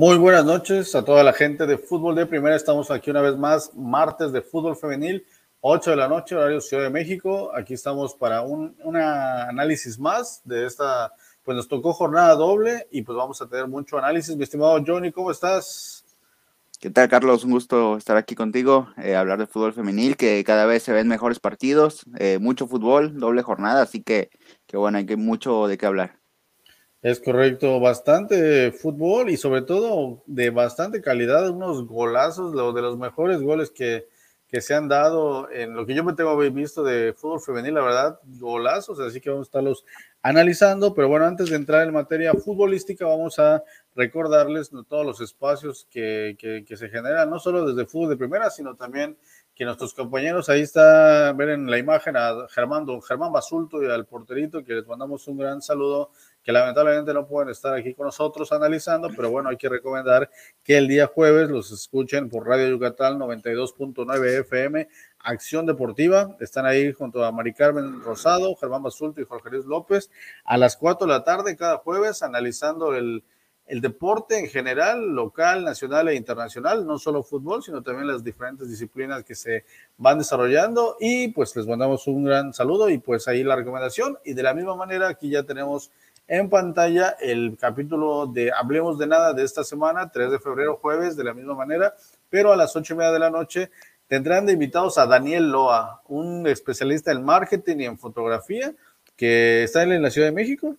Muy buenas noches a toda la gente de Fútbol de Primera. Estamos aquí una vez más, martes de fútbol femenil, 8 de la noche, horario Ciudad de México. Aquí estamos para un análisis más de esta, pues nos tocó jornada doble y pues vamos a tener mucho análisis. Mi estimado Johnny, ¿cómo estás? ¿Qué tal, Carlos? Un gusto estar aquí contigo, eh, hablar de fútbol femenil, que cada vez se ven mejores partidos, eh, mucho fútbol, doble jornada, así que, que bueno, hay que mucho de qué hablar. Es correcto, bastante fútbol y sobre todo de bastante calidad, unos golazos, lo de los mejores goles que, que se han dado en lo que yo me tengo visto de fútbol femenil, la verdad, golazos, así que vamos a estarlos analizando, pero bueno, antes de entrar en materia futbolística, vamos a recordarles todos los espacios que, que, se generan, no solo desde fútbol de primera, sino también que nuestros compañeros, ahí está, ver en la imagen a Germán, Germán Basulto y al porterito, que les mandamos un gran saludo, que lamentablemente no pueden estar aquí con nosotros analizando, pero bueno, hay que recomendar que el día jueves los escuchen por Radio Yucatán 92.9 FM, Acción Deportiva, están ahí junto a Mari Carmen Rosado, Germán Basulto y Jorge Luis López, a las 4 de la tarde cada jueves, analizando el el deporte en general, local, nacional e internacional, no solo fútbol, sino también las diferentes disciplinas que se van desarrollando. Y pues les mandamos un gran saludo y pues ahí la recomendación. Y de la misma manera, aquí ya tenemos en pantalla el capítulo de Hablemos de Nada de esta semana, 3 de febrero, jueves, de la misma manera, pero a las ocho y media de la noche tendrán de invitados a Daniel Loa, un especialista en marketing y en fotografía que está en la Ciudad de México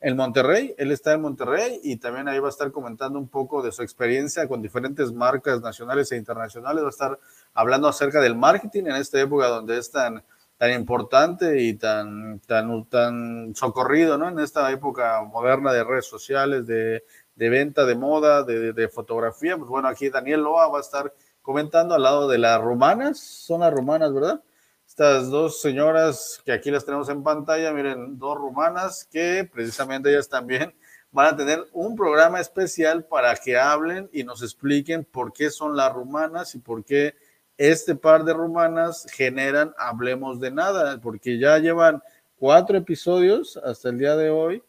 en Monterrey, él está en Monterrey y también ahí va a estar comentando un poco de su experiencia con diferentes marcas nacionales e internacionales, va a estar hablando acerca del marketing en esta época donde es tan, tan importante y tan, tan, tan socorrido, ¿no? En esta época moderna de redes sociales, de, de venta de moda, de, de, fotografía, pues bueno, aquí Daniel Loa va a estar comentando al lado de las rumanas, son las rumanas, ¿verdad? estas dos señoras que aquí las tenemos en pantalla, miren, dos rumanas que precisamente ellas también van a tener un programa especial para que hablen y nos expliquen por qué son las rumanas y por qué este par de rumanas generan Hablemos de Nada, porque ya llevan cuatro episodios hasta el día de hoy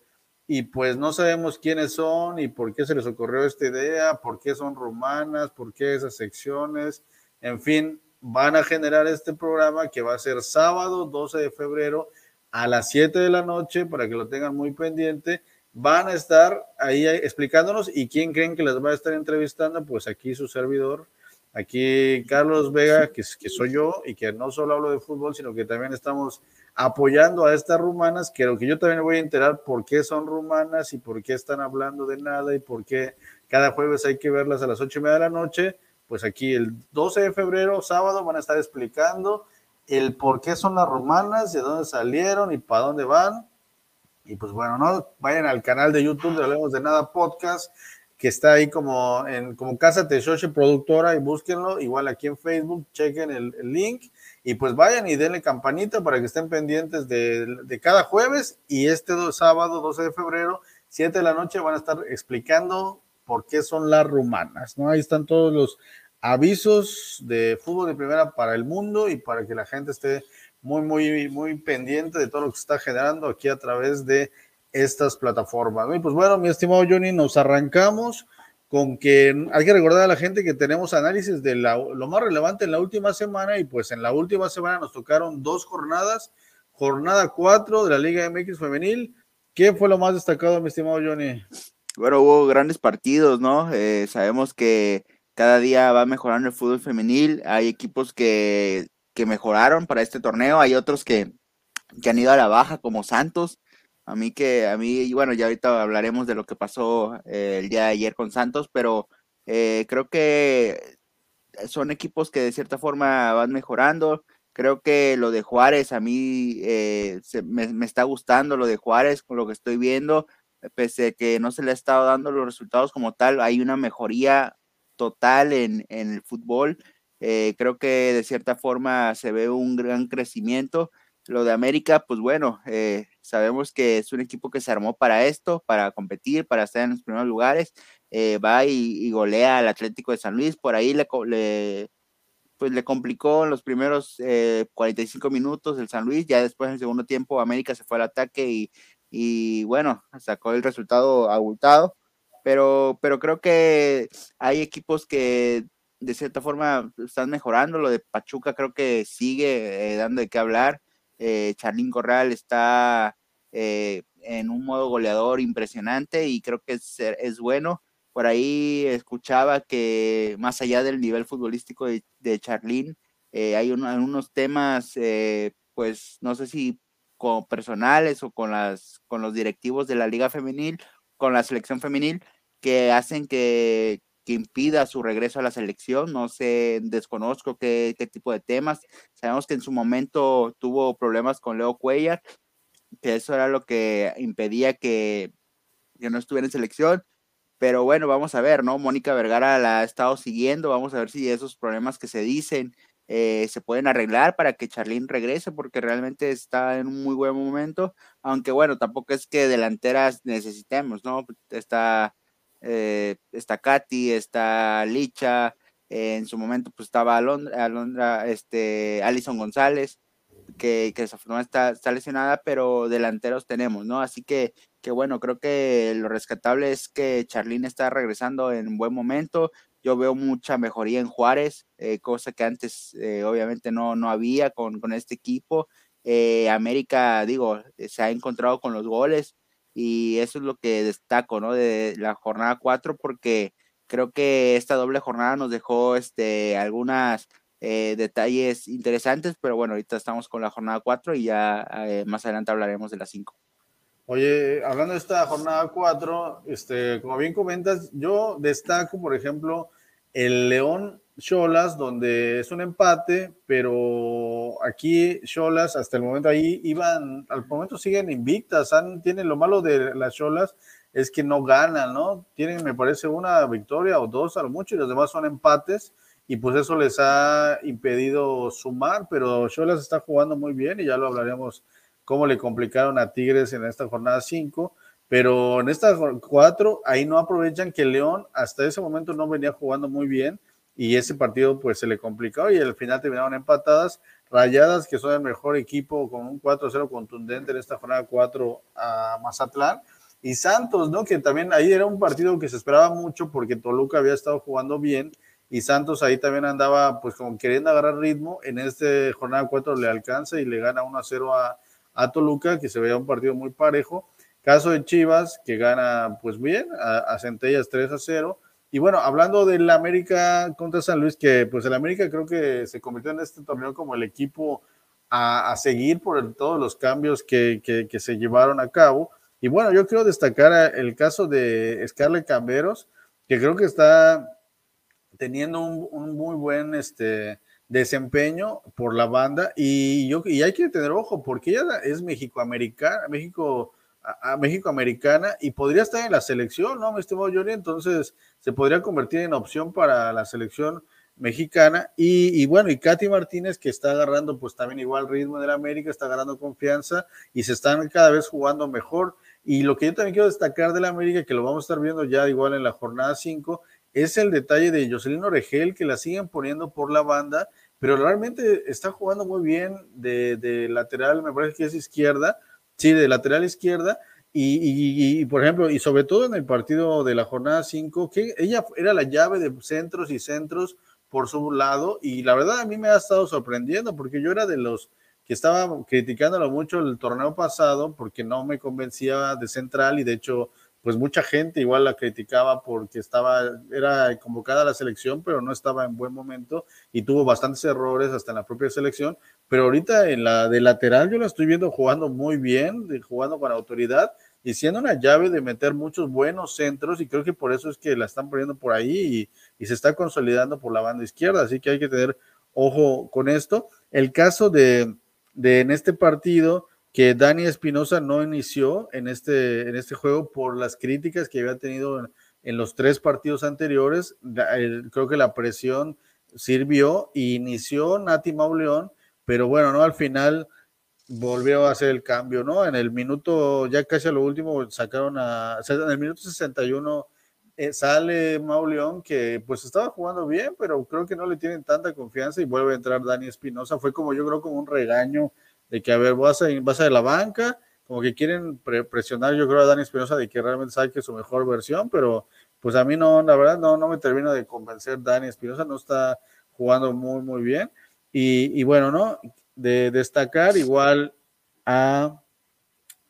y pues no sabemos quiénes son y por qué se les ocurrió esta idea, por qué son rumanas, por qué esas secciones, en fin, van a generar este programa que va a ser sábado 12 de febrero a las 7 de la noche para que lo tengan muy pendiente. Van a estar ahí explicándonos y quién creen que les va a estar entrevistando, pues aquí su servidor, aquí Carlos Vega, que, que soy yo y que no solo hablo de fútbol, sino que también estamos apoyando a estas rumanas, que lo que yo también voy a enterar por qué son rumanas y por qué están hablando de nada y por qué cada jueves hay que verlas a las ocho y media de la noche pues aquí el 12 de febrero, sábado, van a estar explicando el por qué son las romanas, de dónde salieron y para dónde van. Y pues bueno, no vayan al canal de YouTube de Hablemos de Nada Podcast, que está ahí como en como Casa Teshoche Productora y búsquenlo. Igual aquí en Facebook, chequen el, el, link y pues vayan y denle campanita para que estén pendientes de, de cada jueves. Y este sábado, 12 de febrero, 7 de la noche, van a estar explicando por qué son las rumanas, ¿no? Ahí están todos los avisos de fútbol de primera para el mundo y para que la gente esté muy, muy, muy pendiente de todo lo que se está generando aquí a través de estas plataformas. Y pues bueno, mi estimado Johnny, nos arrancamos con que hay que recordar a la gente que tenemos análisis de la, lo más relevante en la última semana y pues en la última semana nos tocaron dos jornadas, jornada 4 de la Liga MX femenil. ¿Qué fue lo más destacado, mi estimado Johnny? Bueno, hubo grandes partidos, ¿no? Eh, sabemos que cada día va mejorando el fútbol femenil. Hay equipos que, que mejoraron para este torneo, hay otros que, que, han ido a la baja, como Santos. A mí que, a mí, bueno, ya ahorita hablaremos de lo que pasó eh, el día de ayer con Santos, pero eh, creo que son equipos que de cierta forma van mejorando. Creo que lo de Juárez, a mí se, me, está gustando lo de Juárez, con lo que estoy viendo pese a que no se le ha estado dando los resultados como tal, hay una mejoría total en, en el fútbol. Eh, creo que de cierta forma se ve un gran crecimiento. Lo de América, pues bueno, eh, sabemos que es un equipo que se armó para esto, para competir, para estar en los primeros lugares. Eh, va y, y, golea al Atlético de San Luis, por ahí le, pues le complicó los primeros 45 minutos el San Luis, ya después en el segundo tiempo América se fue al ataque y, y bueno, sacó el resultado abultado. pero, pero creo que hay equipos que de cierta forma están mejorando. Lo de Pachuca creo que sigue eh, dando de qué hablar. Eh, Charlín Corral está eh, en un modo goleador impresionante y creo que es, es, bueno. Por ahí escuchaba que más allá del nivel futbolístico de, de Charlín, eh, hay unos temas, pues no sé si con personales o con, las, con los directivos de la liga femenil, con la selección femenil, que hacen que, que impida su regreso a la selección. No sé, desconozco qué, tipo de temas. Sabemos que en su momento tuvo problemas con Leo Cuellar, que eso era lo que impedía que, que no estuviera en selección. Pero bueno, vamos a ver, ¿no? Mónica Vergara la ha estado siguiendo. Vamos a ver si esos problemas que se dicen eh, se pueden arreglar para que Charlín regrese, porque realmente está en un muy buen momento. Aunque bueno, tampoco es que delanteras necesitemos, ¿no? Está eh, está Katy, está Licha, en su momento pues estaba Alondra, Alondra este, Alison González, que, que desafortunadamente está, está, lesionada, pero delanteros tenemos, ¿no? Así que, que bueno, creo que lo rescatable es que Charlín está regresando en buen momento. Yo veo mucha mejoría en Juárez, eh, cosa que antes eh, obviamente no, no había con, con este equipo. América, digo, se ha encontrado con los goles y eso es lo que destaco, ¿no? De la jornada 4 porque creo que esta doble jornada nos dejó este, algunas eh, detalles interesantes, pero bueno, ahorita estamos con la jornada 4 y ya eh, más adelante hablaremos de la 5. Oye, hablando de esta jornada 4, este, como bien comentas, yo destaco, por ejemplo, el León Cholas, donde es un empate, pero aquí Cholas hasta el momento ahí iban, al momento siguen invictas, han, tienen lo malo de las Cholas es que no ganan, ¿no? Tienen, me parece, una victoria o dos a lo mucho y los demás son empates y pues eso les ha impedido sumar, pero Cholas está jugando muy bien y ya lo hablaremos cómo le complicaron a Tigres en esta jornada 5, pero en esta 4 ahí no aprovechan que León hasta ese momento no venía jugando muy bien y ese partido pues se le complicó y al final terminaron empatadas. Rayadas, que son el mejor equipo con un 4-0 contundente en esta jornada 4 a Mazatlán. Y Santos, ¿no? Que también ahí era un partido que se esperaba mucho porque Toluca había estado jugando bien y Santos ahí también andaba pues como queriendo agarrar ritmo. En esta jornada 4 le alcanza y le gana 1-0 a, a Toluca, que se veía un partido muy parejo. Caso de Chivas, que gana pues bien a, a Centellas 3-0 y bueno, hablando del América contra San Luis, que pues el América creo que se convirtió en este torneo como el equipo a, seguir por todos los cambios que, que, se llevaron a cabo. Y bueno, yo quiero destacar el caso de Scarlett Camberos, que creo que está teniendo un, muy buen este, desempeño por la banda. Y, yo, y hay que tener ojo, porque ella es México-americana, México a, México americana y podría estar en la selección, ¿no, mi estimado Johnny? Entonces se podría convertir en opción para la selección mexicana. Y, bueno, y Katy Martínez, que está agarrando pues también igual ritmo de la América, está agarrando confianza y se están cada vez jugando mejor. Y lo que yo también quiero destacar de la América, que lo vamos a estar viendo ya igual en la jornada 5, es el detalle de Jocelyn Oregel, que la siguen poniendo por la banda, pero realmente está jugando muy bien de lateral, me parece que es izquierda, Sí, de lateral izquierda. Y, por ejemplo, y sobre todo en el partido de la jornada 5, que ella era la llave de centros y centros por su lado. Y la verdad a mí me ha estado sorprendiendo porque yo era de los que estaba criticándolo mucho el torneo pasado porque no me convencía de central y de hecho pues mucha gente igual la criticaba porque estaba, era convocada a la selección, pero no estaba en buen momento y tuvo bastantes errores hasta en la propia selección. Pero ahorita en la de lateral yo la estoy viendo jugando muy bien, jugando con autoridad y siendo una llave de meter muchos buenos centros y creo que por eso es que la están poniendo por ahí y, se está consolidando por la banda izquierda. Así que hay que tener ojo con esto. El caso de, de en este partido, que Dani Espinosa no inició en este, en este juego por las críticas que había tenido en, los tres partidos anteriores. creo que la presión sirvió e inició Nati Mauleón, pero bueno, ¿no? Al final volvió a hacer el cambio, ¿no? En el minuto, ya casi a lo último, sacaron a, en el minuto 61 eh, sale Mauleón, que pues estaba jugando bien, pero creo que no le tienen tanta confianza y vuelve a entrar Dani Espinosa. Fue como yo creo como un regaño de que, a ver, vas a, vas a la banca como que quieren presionar, yo creo, a Dani Espinosa de que realmente saque su mejor versión, pero pues a mí no, la verdad, no, no me termina de convencer Dani Espinosa, no está jugando muy, muy bien. Y, bueno, ¿no? De destacar igual a,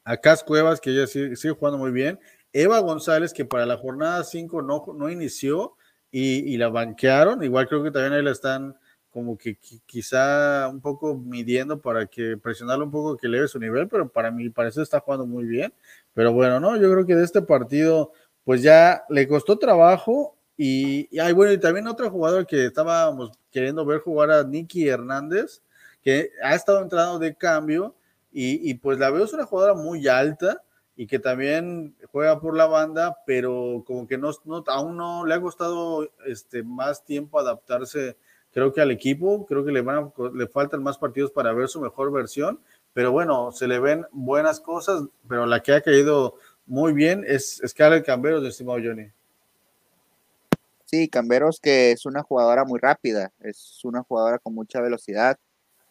a Cas Cuevas, que ella sigue, sigue, jugando muy bien. Eva González, que para la jornada 5 no, no inició y, y, la banquearon. Igual creo que también ahí la están como que quizá un poco midiendo para que presionarle un poco que eleve su nivel, pero para mí parece está jugando muy bien. Pero bueno, no, yo creo que de este partido, pues ya le costó trabajo y, y bueno, y también otro jugador que estábamos queriendo ver jugar a Nicky Hernández, que ha estado entrando de cambio y, y pues la veo es una jugadora muy alta y que también juega por la banda, pero como que no, no aún no le ha costado este, más tiempo adaptarse creo que al equipo, creo que le, van le faltan más partidos para ver su mejor versión, pero bueno, se le ven buenas cosas, pero la que ha caído muy bien es Scarlett Camberos, estimado Johnny. Sí, Camberos que es una jugadora muy rápida, es una jugadora con mucha velocidad,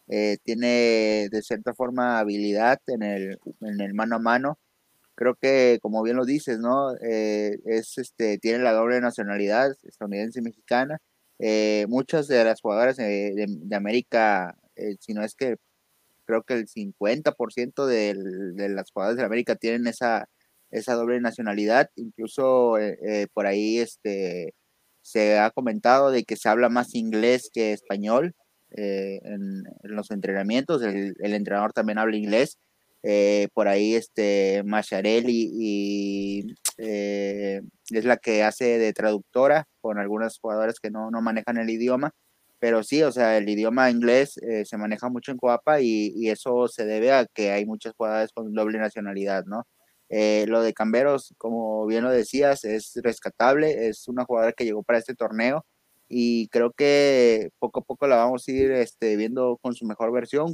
eh, tiene de cierta forma habilidad en el, en el mano a mano. Creo que, como bien lo dices, ¿no? Eh, es, este, tiene la doble nacionalidad estadounidense y mexicana eh, muchas de las jugadoras de, América, eh, si no es que creo que el 50% de, las jugadoras de América tienen esa, esa doble nacionalidad, incluso eh, por ahí este, se ha comentado de que se habla más inglés que español en, los entrenamientos, el, el, entrenador también habla inglés, eh, por ahí este Macharelli y eh, es la que hace de traductora con algunas jugadoras que no, no manejan el idioma, pero sí, o sea, el idioma inglés eh, se maneja mucho en Coapa y, eso se debe a que hay muchas jugadoras con doble nacionalidad, ¿no? lo de Camberos, como bien lo decías, es rescatable, es una jugadora que llegó para este torneo y creo que poco a poco la vamos a ir este, viendo con su mejor versión.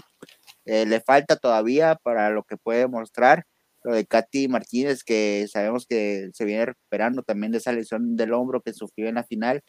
Eh, le falta todavía para lo que puede mostrar. Lo de Katy Martínez, que sabemos que se viene recuperando también de esa lesión del hombro que sufrió en la final.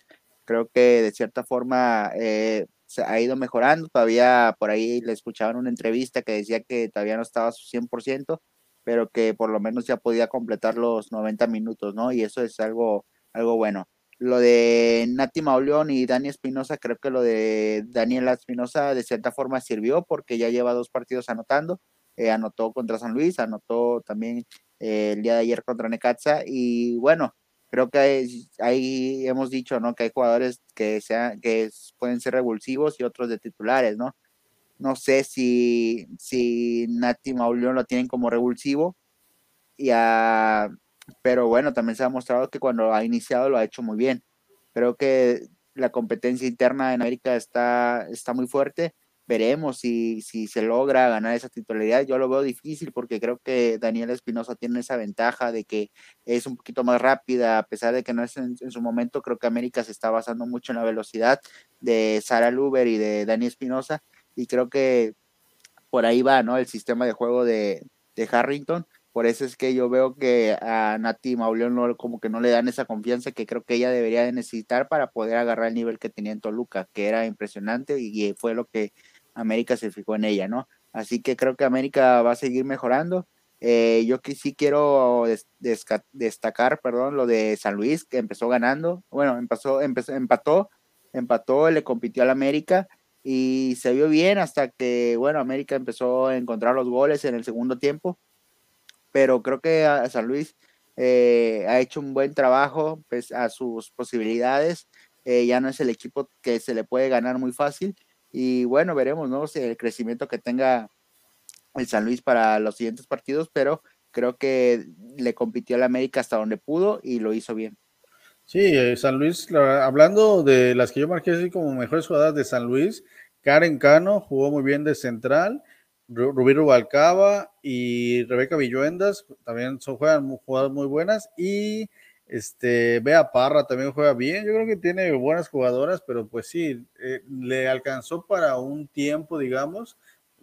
Creo que de cierta forma eh, se ha ido mejorando. Todavía por ahí le escuchaban una entrevista que decía que todavía no estaba a su 100%, pero que por lo menos ya podía completar los 90 minutos, ¿no? Y eso es algo, algo bueno. Lo de Nati Mauleón y Dani Espinosa, creo que lo de Daniela Espinosa de cierta forma sirvió porque ya lleva dos partidos anotando. Eh, anotó contra San Luis, anotó también eh, el día de ayer contra Necaxa y bueno, creo que ahí hemos dicho, ¿no? Que hay jugadores que, sean, que pueden ser revulsivos y otros de titulares, ¿no? No sé si, si Nati Mauleón lo tienen como revulsivo y a pero bueno, también se ha mostrado que cuando ha iniciado lo ha hecho muy bien. Creo que la competencia interna en América está, está muy fuerte. Veremos si, si se logra ganar esa titularidad. Yo lo veo difícil porque creo que Daniel Espinosa tiene esa ventaja de que es un poquito más rápida, a pesar de que no es en, su momento. Creo que América se está basando mucho en la velocidad de Sara Luber y de Dani Espinosa. Y creo que por ahí va, ¿no? El sistema de juego de, de Harrington por eso es que yo veo que a Nati Mauleón no, como que no le dan esa confianza que creo que ella debería de necesitar para poder agarrar el nivel que tenía en Toluca, que era impresionante y fue lo que América se fijó en ella, ¿no? Así que creo que América va a seguir mejorando. Eh, yo que sí quiero destacar, perdón, lo de San Luis, que empezó ganando, bueno, empezó, empezó, empató, empató, le compitió al América y se vio bien hasta que, bueno, América empezó a encontrar los goles en el segundo tiempo pero creo que a San Luis eh, ha hecho un buen trabajo pues, a sus posibilidades. Eh, ya no es el equipo que se le puede ganar muy fácil. Y bueno, veremos ¿no? el crecimiento que tenga el San Luis para los siguientes partidos, pero creo que le compitió al América hasta donde pudo y lo hizo bien. Sí, eh, San Luis, hablando de las que yo marqué así como mejores jugadas de San Luis, Karen Cano jugó muy bien de central Rubí Rubalcaba y Rebeca Villuendas también son, juegan jugadoras muy buenas y este Bea Parra también juega bien. Yo creo que tiene buenas jugadoras, pero pues sí, eh, le alcanzó para un tiempo, digamos,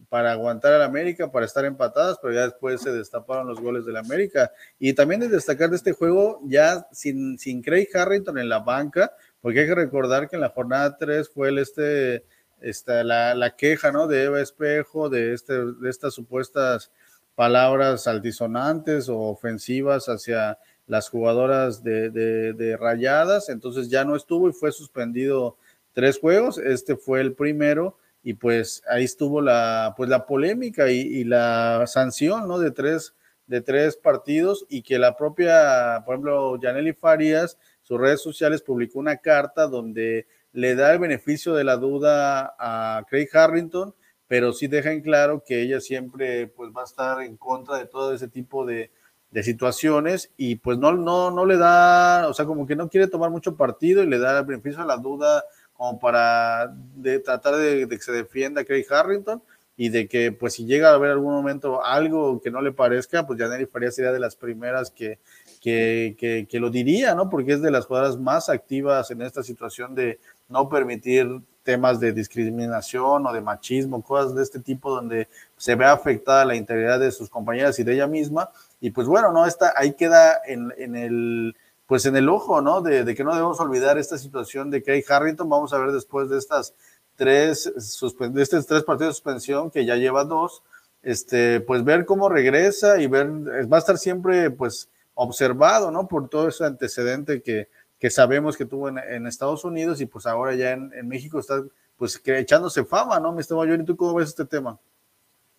para aguantar al América, para estar empatadas, pero ya después se destaparon los goles del América. Y también de destacar de este juego, ya sin, sin Craig Harrington en la banca, porque hay que recordar que en la jornada 3 fue el este esta, la, la, queja ¿no? de Eva Espejo, de, este, de estas supuestas palabras altisonantes o ofensivas hacia las jugadoras de, de, rayadas, entonces ya no estuvo y fue suspendido tres juegos, este fue el primero y pues ahí estuvo la, pues la polémica y, la sanción, ¿no? De tres, de tres partidos y que la propia, por ejemplo, Janely Farías, sus redes sociales publicó una carta donde le da el beneficio de la duda a Craig Harrington, pero sí deja en claro que ella siempre pues va a estar en contra de todo ese tipo de, de situaciones y pues no, no, no le da, o sea, como que no quiere tomar mucho partido y le da el beneficio a la duda como para de, tratar de, que se defienda Craig Harrington y de que pues si llega a haber algún momento algo que no le parezca, pues Janely Faría sería de las primeras que, que, que, que, lo diría, ¿no? Porque es de las jugadoras más activas en esta situación de no permitir temas de discriminación o de machismo, cosas de este tipo donde se ve afectada la integridad de sus compañeras y de ella misma y pues bueno, ¿no? Está, ahí queda en, en el, pues en el ojo, ¿no? De, que no debemos olvidar esta situación de Craig Harrington. Vamos a ver después de estas tres, de estos tres partidos de suspensión, que ya lleva dos, este, pues ver cómo regresa y ver, va a estar siempre, pues, observado, ¿no? Por todo ese antecedente que, que sabemos que tuvo en, Estados Unidos y pues ahora ya en, México está, pues, echándose fama, ¿no? Mi estimado ¿y tú cómo ves este tema?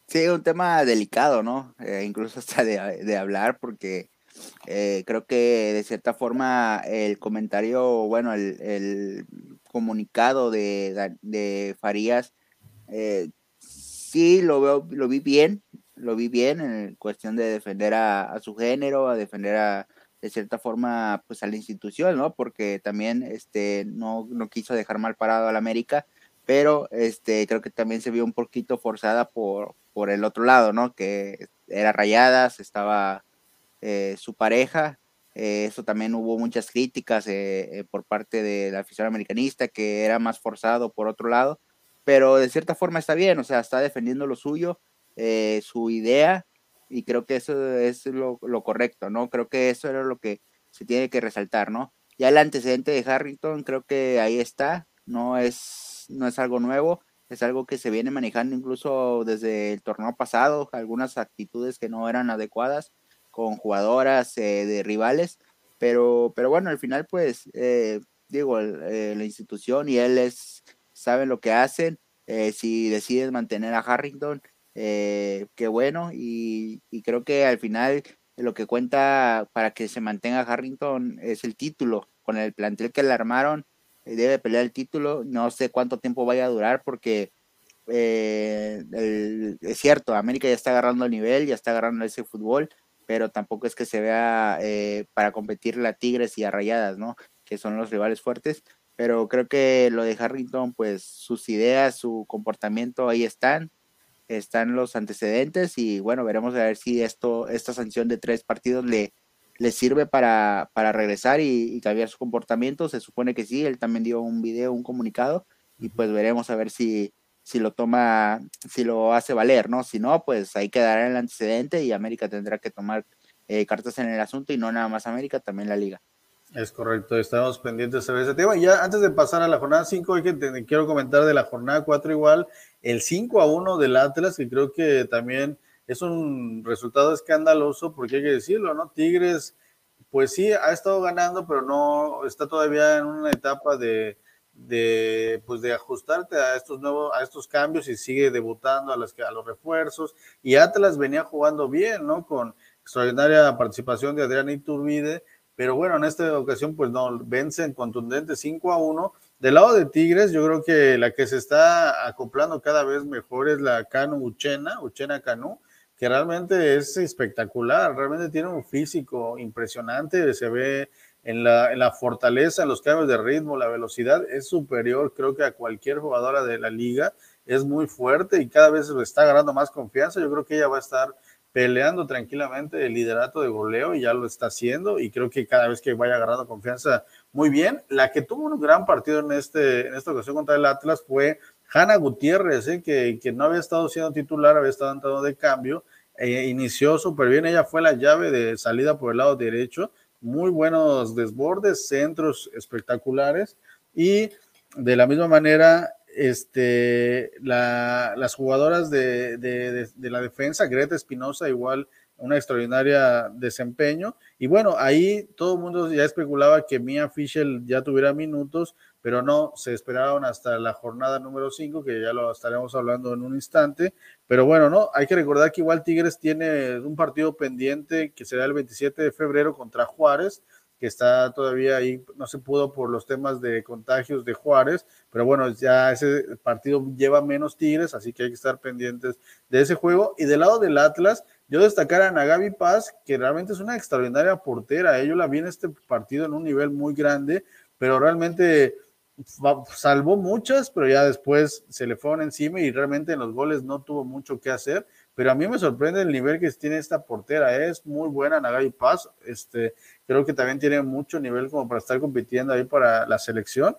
Sí, un tema delicado, ¿no? Eh, incluso hasta de, hablar, porque eh, creo que de cierta forma el comentario, bueno, el, comunicado de, Farías, eh, sí lo veo, lo vi bien, lo vi bien en cuestión de defender a, su género, a defender a, de cierta forma, pues a la institución, ¿no? Porque también este, no, no quiso dejar mal parado al América, pero este, creo que también se vio un poquito forzada por, por el otro lado, ¿no? Que era Rayadas, estaba eh, su pareja. Eh, eso también hubo muchas críticas eh, por parte de la afición americanista, que era más forzado por otro lado, pero de cierta forma está bien, o sea, está defendiendo lo suyo, su idea, y creo que eso es lo, lo, correcto, ¿no? Creo que eso era lo que se tiene que resaltar, ¿no? Ya el antecedente de Harrington, creo que ahí está, no es, no es algo nuevo es algo que se viene manejando incluso desde el torneo pasado, algunas actitudes que no eran adecuadas con jugadoras eh, de rivales, pero, pero bueno, al final pues eh, digo, eh, la institución y él es, saben lo que hacen, si deciden mantener a Harrington, qué bueno, y, creo que al final lo que cuenta para que se mantenga Harrington es el título, con el plantel que le armaron, debe pelear el título. No sé cuánto tiempo vaya a durar porque eh, es cierto, América ya está agarrando el nivel, ya está agarrando ese fútbol, pero tampoco es que se vea eh, para competir a Tigres y a Rayadas, ¿no? Que son los rivales fuertes. Pero creo que lo de Harrington, pues sus ideas, su comportamiento ahí están, están los antecedentes y bueno, veremos a ver si esto, esta sanción de tres partidos le, le sirve para, para regresar y, cambiar su comportamiento. Se supone que sí, él también dio un video, un comunicado, y pues veremos a ver si, si lo toma, si lo hace valer, ¿no? Si no, pues ahí quedará el antecedente y América tendrá que tomar eh, cartas en el asunto y no nada más América, también la liga. Es correcto, estamos pendientes de ese tema. Y ya antes de pasar a la jornada 5, quiero comentar de la jornada 4 igual, el 5 a 1 del Atlas, que creo que también es un resultado escandaloso porque hay que decirlo, ¿no? Tigres, pues sí, ha estado ganando, pero no está todavía en una etapa de, de pues de ajustarte a estos nuevos a estos cambios y sigue debutando a los a los refuerzos y Atlas venía jugando bien no con extraordinaria participación de Adrián Iturbide pero bueno en esta ocasión pues no vencen contundente 5 a 1 del lado de Tigres yo creo que la que se está acoplando cada vez mejor es la Canu Uchena Uchena Canu que realmente es espectacular, realmente tiene un físico impresionante, se ve en la, en la, fortaleza, en los cambios de ritmo, la velocidad es superior, creo que a cualquier jugadora de la liga, es muy fuerte y cada vez está agarrando más confianza, yo creo que ella va a estar peleando tranquilamente el liderato de goleo y ya lo está haciendo y creo que cada vez que vaya agarrando confianza muy bien, la que tuvo un gran partido en, este, en esta ocasión contra el Atlas fue Hanna Gutiérrez, ¿eh? que, que, no había estado siendo titular, había estado entrando de cambio, e inició súper bien, ella fue la llave de salida por el lado derecho, muy buenos desbordes, centros espectaculares y de la misma manera este, las jugadoras de, de, la defensa, Greta Espinosa, igual una extraordinaria desempeño. Y bueno, ahí todo el mundo ya especulaba que Mia Fischer ya tuviera minutos, pero no, se esperaron hasta la jornada número 5, que ya lo estaremos hablando en un instante. Pero bueno, no, hay que recordar que igual Tigres tiene un partido pendiente que será el 27 de febrero contra Juárez que está todavía ahí, no se pudo por los temas de contagios de Juárez, pero bueno, ya ese partido lleva menos Tigres, así que hay que estar pendientes de ese juego. Y del lado del Atlas, yo destacar a Nagabi Paz, que realmente es una extraordinaria portera, ¿eh? yo la vi en este partido en un nivel muy grande, pero realmente salvó muchas, pero ya después se le fueron encima y realmente en los goles no tuvo mucho que hacer pero a mí me sorprende el nivel que tiene esta portera, ¿eh? es muy buena Nagai Paz, este, creo que también tiene mucho nivel como para estar compitiendo ahí para la selección.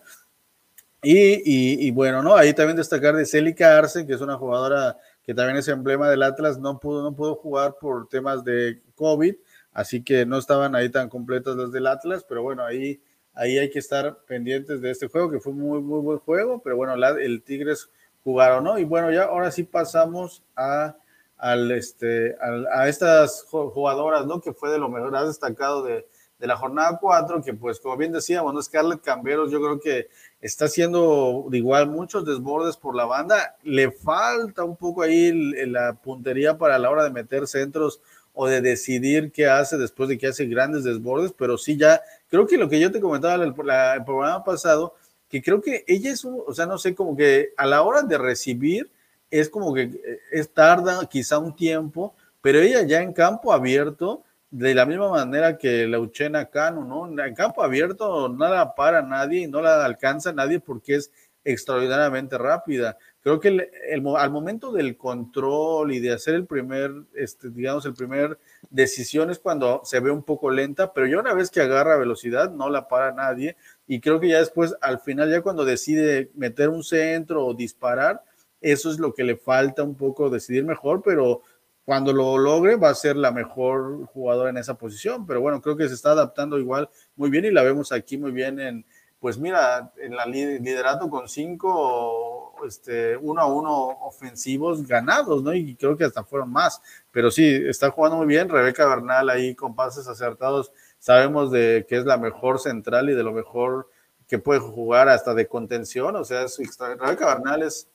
Y, bueno, ¿no? Ahí también destacar de Celica Arce, que es una jugadora que también es emblema del Atlas, no pudo, no pudo jugar por temas de COVID, así que no estaban ahí tan completas las del Atlas, pero bueno, ahí, ahí hay que estar pendientes de este juego, que fue muy, muy buen juego, pero bueno, el Tigres jugaron, ¿no? Y bueno, ya ahora sí pasamos a al, este, a estas jugadoras, ¿no? Que fue de lo mejor, ha destacado de, de la jornada 4, que pues como bien decíamos, ¿no? Scarlett Camberos yo creo que está haciendo igual muchos desbordes por la banda, le falta un poco ahí la puntería para la hora de meter centros o de decidir qué hace después de que hace grandes desbordes, pero sí ya, creo que lo que yo te comentaba en el, el programa pasado, que creo que ella es, un, o sea, no sé, como que a la hora de recibir, es como que eh, es tarda quizá un tiempo, pero ella ya en campo abierto, de la misma manera que la Uchena Cano, ¿no? En campo abierto nada para nadie y no la alcanza nadie porque es extraordinariamente rápida. Creo que el, al momento del control y de hacer el primer, este, digamos, el primer decisión es cuando se ve un poco lenta, pero ya una vez que agarra velocidad no la para nadie y creo que ya después, al final, ya cuando decide meter un centro o disparar, eso es lo que le falta un poco decidir mejor, pero cuando lo logre va a ser la mejor jugadora en esa posición. Pero bueno, creo que se está adaptando igual muy bien y la vemos aquí muy bien en, pues mira, en la liderato con cinco, este, uno a uno ofensivos ganados, ¿no? Y creo que hasta fueron más. Pero sí, está jugando muy bien. Rebeca Bernal ahí con pases acertados. Sabemos de que es la mejor central y de lo mejor que puede jugar hasta de contención. O sea, es Rebeca Bernal es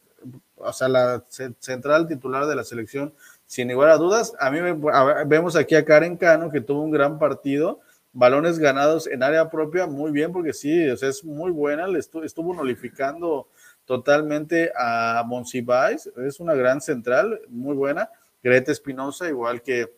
o sea, la central titular de la selección, sin igual a dudas. A mí vemos aquí a Karen Cano, que tuvo un gran partido, balones ganados en área propia, muy bien, porque sí, o sea, es muy buena, le estuvo, estuvo totalmente a Monsiváis, es una gran central, muy buena. Greta Espinosa, igual que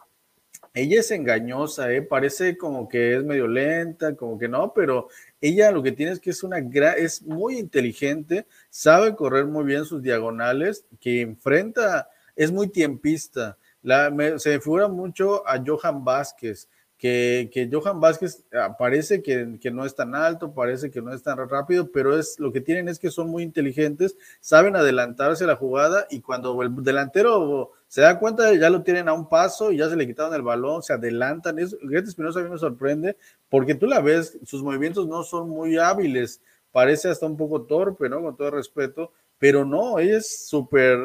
ella es engañosa, ¿eh? parece como que es medio lenta, como que no, pero ella lo que tiene es que es una es muy inteligente, sabe correr muy bien sus diagonales, que enfrenta, es muy tiempista. La, se me figura mucho a Johan Vázquez, que, que Johan Vázquez ah, parece que, no es tan alto, parece que no es tan rápido, pero es lo que tienen es que son muy inteligentes, saben adelantarse la jugada y cuando el delantero se da cuenta, ya lo tienen a un paso y ya se le quitaron el balón, se adelantan. Es, Greta Espinosa a mí me sorprende porque tú la ves, sus movimientos no son muy hábiles, parece hasta un poco torpe, ¿no? Con todo respeto, pero no, ella es súper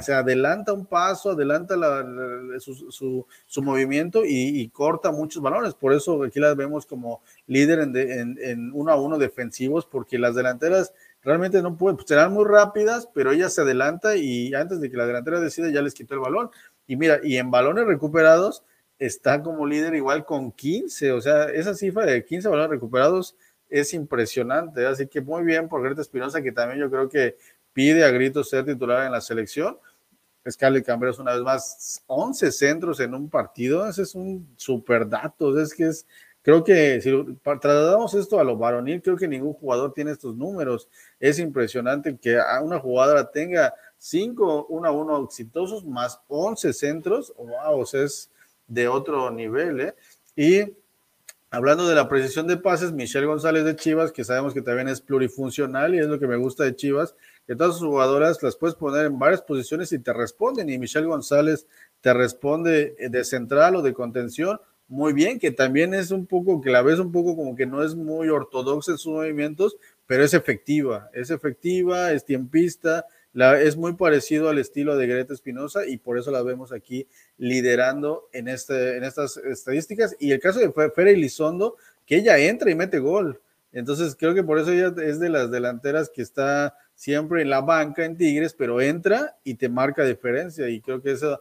se adelanta un paso, adelanta su, movimiento y, corta muchos balones. Por eso aquí las vemos como líder en, uno a uno defensivos, porque las delanteras realmente no pueden, pues, serán muy rápidas, pero ella se adelanta y antes de que la delantera decida ya les quitó el balón. Y mira, y en balones recuperados está como líder igual con 15, o sea, esa cifra de 15 balones recuperados es impresionante, así que muy bien por Greta Espinosa, que también yo creo que pide a gritos ser titular en la selección. Scarlett Camberos una vez más 11 centros en un partido, ese es un super dato, es que es, creo que si trasladamos esto a lo varonil, creo que ningún jugador tiene estos números, es impresionante que una jugadora tenga 5 1 a 1 exitosos más 11 centros, wow, o sea, es de otro nivel, ¿eh? Y Hablando de la precisión de pases, Michelle González de Chivas, que sabemos que también es plurifuncional y es lo que me gusta de Chivas, que todas sus jugadoras las puedes poner en varias posiciones y te responden. Y Michelle González te responde de central o de contención muy bien, que también es un poco, que la ves un poco como que no es muy ortodoxa en sus movimientos, pero es efectiva, es efectiva, es tiempista, es muy parecido al estilo de Greta Espinosa y por eso la vemos aquí liderando en, este, en estas estadísticas. Y el caso de Fere Elizondo, que ella entra y mete gol. Entonces creo que por eso ella es de las delanteras que está siempre en la banca en Tigres, pero entra y te marca diferencia. Y creo que eso,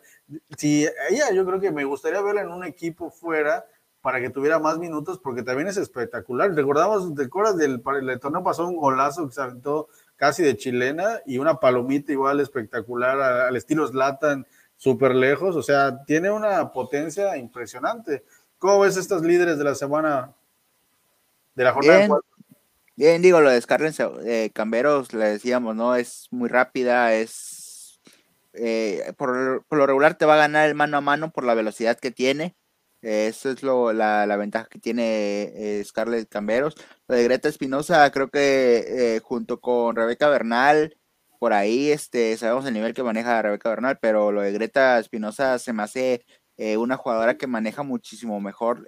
si ella, yo creo que me gustaría verla en un equipo fuera para que tuviera más minutos, porque también es espectacular. Recordamos, ¿te acuerdas del, del torneo pasó un golazo que se aventó casi de chilena y una palomita igual espectacular al estilo Slatan, súper lejos? O sea, tiene una potencia impresionante. ¿Cómo ves estas líderes de la semana, de la jornada? Bien, bien digo, lo de Scarlett eh, Camberos, le decíamos, ¿no? Es muy rápida, es... Eh, por, por lo regular te va a ganar el mano a mano por la velocidad que tiene eso es lo, la, ventaja que tiene eh, Scarlett Camberos. Lo de Greta Espinosa, creo que eh, junto con Rebeca Bernal, por ahí este, sabemos el nivel que maneja Rebeca Bernal, pero lo de Greta Espinosa se me hace eh, una jugadora que maneja muchísimo mejor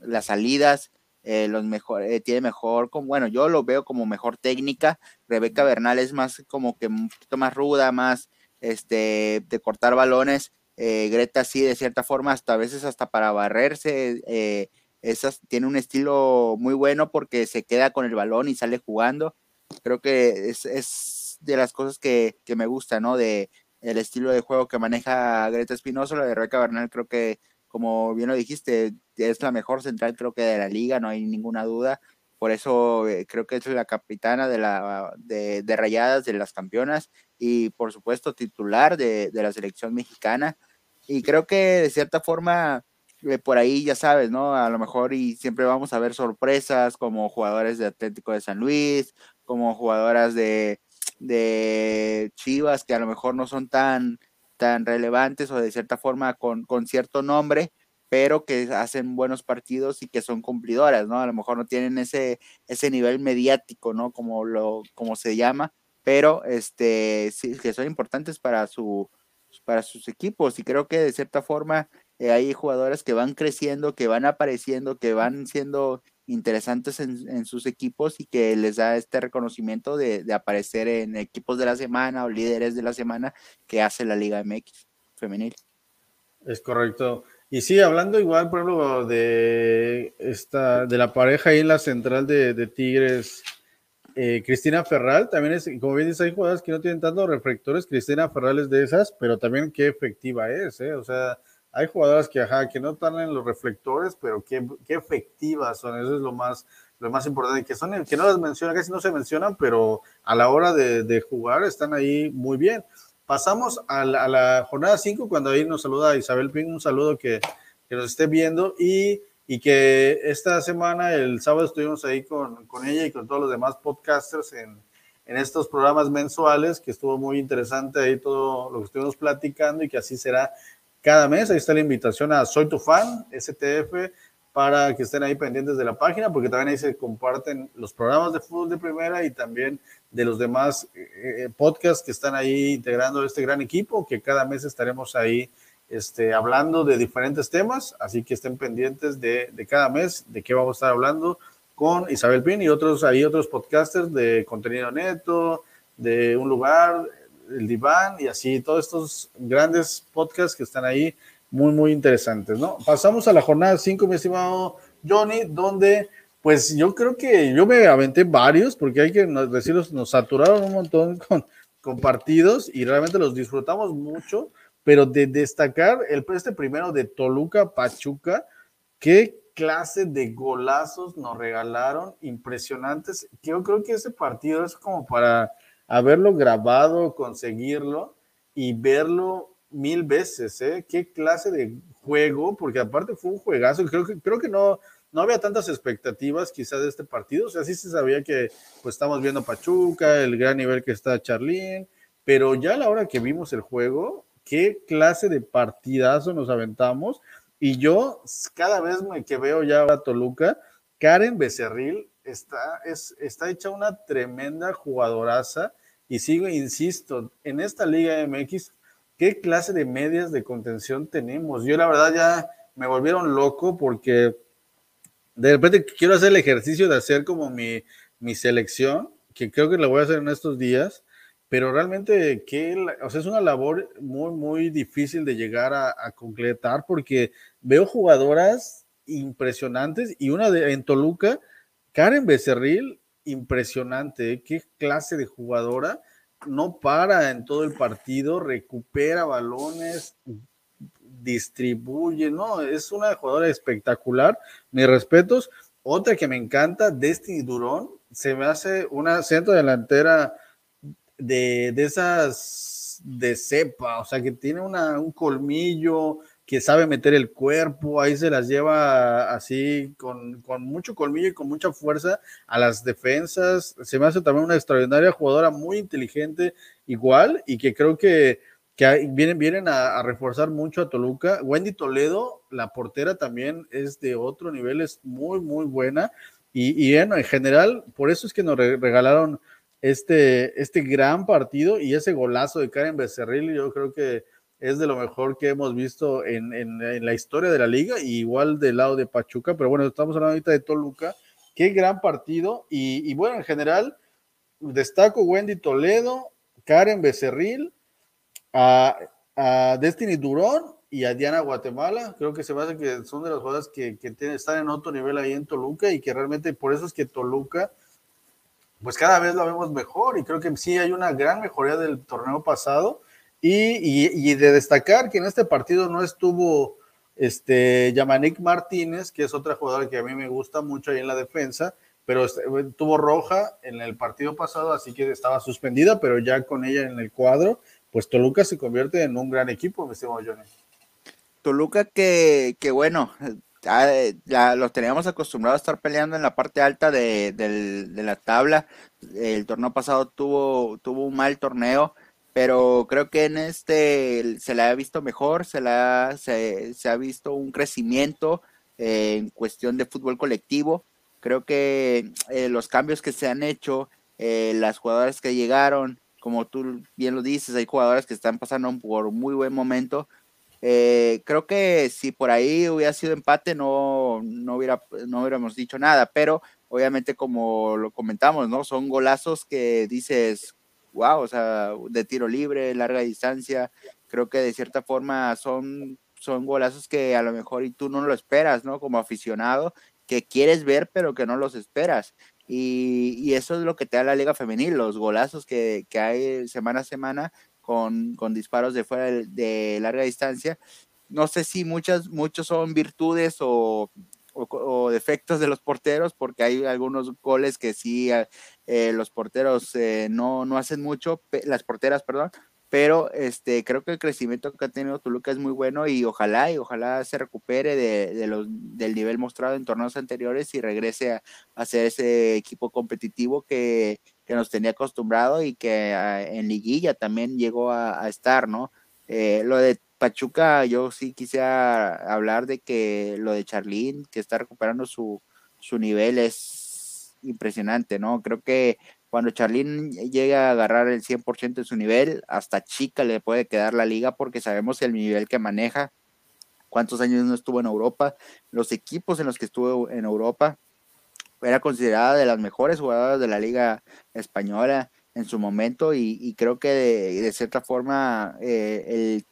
las salidas, los mejor, tiene mejor, como, bueno, yo lo veo como mejor técnica. Rebeca Bernal es más como que un poquito más ruda, más este, de cortar balones eh, Greta sí, de cierta forma, hasta a veces hasta para barrerse, eh, esas, tiene un estilo muy bueno porque se queda con el balón y sale jugando. Creo que es, de las cosas que, me gusta, ¿no? De el estilo de juego que maneja Greta Espinosa, la de Rebeca Bernal, creo que, como bien lo dijiste, es la mejor central, creo que de la liga, no hay ninguna duda. Por eso eh, creo que es la capitana de, la, de, de Rayadas, de las campeonas, y por supuesto titular de, de la selección mexicana. Y creo que de cierta forma, eh, por ahí ya sabes, ¿no? A lo mejor y siempre vamos a ver sorpresas como jugadores de Atlético de San Luis, como jugadoras de, de Chivas que a lo mejor no son tan, tan relevantes o de cierta forma con, con cierto nombre, pero que hacen buenos partidos y que son cumplidoras, ¿no? A lo mejor no tienen ese, ese nivel mediático, ¿no? Como, lo, como se llama, pero este, sí, que son importantes para su, para sus equipos y creo que de cierta forma eh, hay jugadores que van creciendo, que van apareciendo, que van siendo interesantes en, sus equipos y que les da este reconocimiento de, aparecer en equipos de la semana o líderes de la semana que hace la Liga MX femenil. Es correcto. Y sí, hablando igual, por ejemplo, de esta, de la pareja ahí en la central de, Tigres, eh, Cristina Ferral también es, como bien dice, hay jugadoras que no tienen tantos reflectores. Cristina Ferral es de esas, pero también qué efectiva es, ¿eh? O sea, hay jugadoras que, ajá, que no están en los reflectores, pero qué, qué efectivas son. Eso es lo más, lo más importante, que son, que no las menciona, casi no se mencionan, pero a la hora de, de jugar están ahí muy bien. Pasamos a la, a la jornada 5, cuando ahí nos saluda Isabel Ping, un saludo que, que nos esté viendo y y que esta semana, el sábado, estuvimos ahí con, con ella y con todos los demás podcasters en, en, estos programas mensuales, que estuvo muy interesante ahí todo lo que estuvimos platicando y que así será cada mes. Ahí está la invitación a Soy tu fan, STF, para que estén ahí pendientes de la página, porque también ahí se comparten los programas de fútbol de primera y también de los demás eh, eh, podcasts que están ahí integrando este gran equipo, que cada mes estaremos ahí este, hablando de diferentes temas, así que estén pendientes de, cada mes de qué vamos a estar hablando con Isabel Pin y otros, otros podcasters de contenido neto, de un lugar, el diván y así, todos estos grandes podcasts que están ahí, muy, muy interesantes, ¿no? Pasamos a la jornada 5, mi estimado Johnny, donde pues yo creo que yo me aventé varios, porque hay que decirlos, nos saturaron un montón con, con partidos y realmente los disfrutamos mucho pero de destacar el, este primero de Toluca Pachuca, qué clase de golazos nos regalaron, impresionantes. Yo creo que ese partido es como para haberlo grabado, conseguirlo y verlo mil veces, ¿eh? Qué clase de juego, porque aparte fue un juegazo, creo que, creo que no, no había tantas expectativas quizás de este partido, o sea, sí se sabía que pues estamos viendo Pachuca, el gran nivel que está Charlín, pero ya a la hora que vimos el juego, qué clase de partidazo nos aventamos. Y yo, cada vez que veo ya a Toluca, Karen Becerril está, es, está hecha una tremenda jugadoraza. Y sigo, insisto, en esta Liga MX, ¿qué clase de medias de contención tenemos? Yo la verdad ya me volvieron loco porque de repente quiero hacer el ejercicio de hacer como mi, mi selección, que creo que la voy a hacer en estos días, pero realmente que, o sea, es una labor muy, muy difícil de llegar a, a concretar porque veo jugadoras impresionantes y una de, en Toluca, Karen Becerril, impresionante, ¿eh? qué clase de jugadora, no para en todo el partido, recupera balones, distribuye, no, es una jugadora espectacular, mis respetos. Otra que me encanta, Destiny Durón, se me hace una centro delantera de, de esas de cepa, o sea, que tiene una, un colmillo, que sabe meter el cuerpo, ahí se las lleva así con, con, mucho colmillo y con mucha fuerza a las defensas. Se me hace también una extraordinaria jugadora, muy inteligente igual, y que creo que, que vienen, vienen a, reforzar mucho a Toluca. Wendy Toledo, la portera también es de otro nivel, es muy, muy buena. Y, y en general, por eso es que nos regalaron este, este gran partido y ese golazo de Karen Becerril, yo creo que es de lo mejor que hemos visto en, en, la historia de la liga, y igual del lado de Pachuca, pero bueno, estamos hablando ahorita de Toluca, qué gran partido, y, bueno, en general, destaco Wendy Toledo, Karen Becerril, a, Destiny Durón y a Diana Guatemala, creo que se me hace que son de las jugadoras que, que están en otro nivel ahí en Toluca, y que realmente por eso es que Toluca, pues cada vez la vemos mejor, y creo que sí hay una gran mejoría del torneo pasado, y, de destacar que en este partido no estuvo este Yamanik Martínez, que es otra jugadora que a mí me gusta mucho ahí en la defensa, pero tuvo roja en el partido pasado, así que estaba suspendida, pero ya con ella en el cuadro, pues Toluca se convierte en un gran equipo, mi estimado Johnny. Toluca que, que bueno, ya, ya, los teníamos acostumbrados a estar peleando en la parte alta de, de, de la tabla. El torneo pasado tuvo, tuvo un mal torneo pero creo que en este se le ha visto mejor, se, la, se, se ha visto un crecimiento eh, en cuestión de fútbol colectivo. Creo que eh, los cambios que se han hecho, eh, las jugadoras que llegaron, como tú bien lo dices, hay jugadoras que están pasando por muy buen momento. creo que si por ahí hubiera sido empate no, no, hubiera, no hubiéramos dicho nada, pero obviamente como lo comentamos, ¿no? Son golazos que dices, wow, o sea, de tiro libre, larga distancia, creo que de cierta forma son, son golazos que a lo mejor y tú no lo esperas, ¿no? Como aficionado, que quieres ver, pero que no los esperas. Y, y eso es lo que te da la liga femenil, los golazos que, que hay semana a semana con, con disparos de fuera de, larga distancia. No sé si muchas, muchos son virtudes o, o, defectos de los porteros, porque hay algunos goles que sí eh, los porteros eh, no, no hacen mucho, las porteras, perdón, pero este, creo que el crecimiento que ha tenido Toluca es muy bueno y ojalá, y ojalá se recupere de, de los, del nivel mostrado en torneos anteriores y regrese a, a ser ese equipo competitivo que, que, nos tenía acostumbrado y que a, en liguilla también llegó a, a estar, ¿no? Eh, lo de Pachuca, yo sí quisiera hablar de que lo de Charlín, que está recuperando su, su nivel, es impresionante, ¿no? Creo que cuando Charlín llega a agarrar el 100% de su nivel, hasta chica le puede quedar la liga porque sabemos el nivel que maneja, cuántos años no estuvo en Europa, los equipos en los que estuvo en Europa, era considerada de las mejores jugadoras de la liga española en su momento y, creo que de, de cierta forma eh,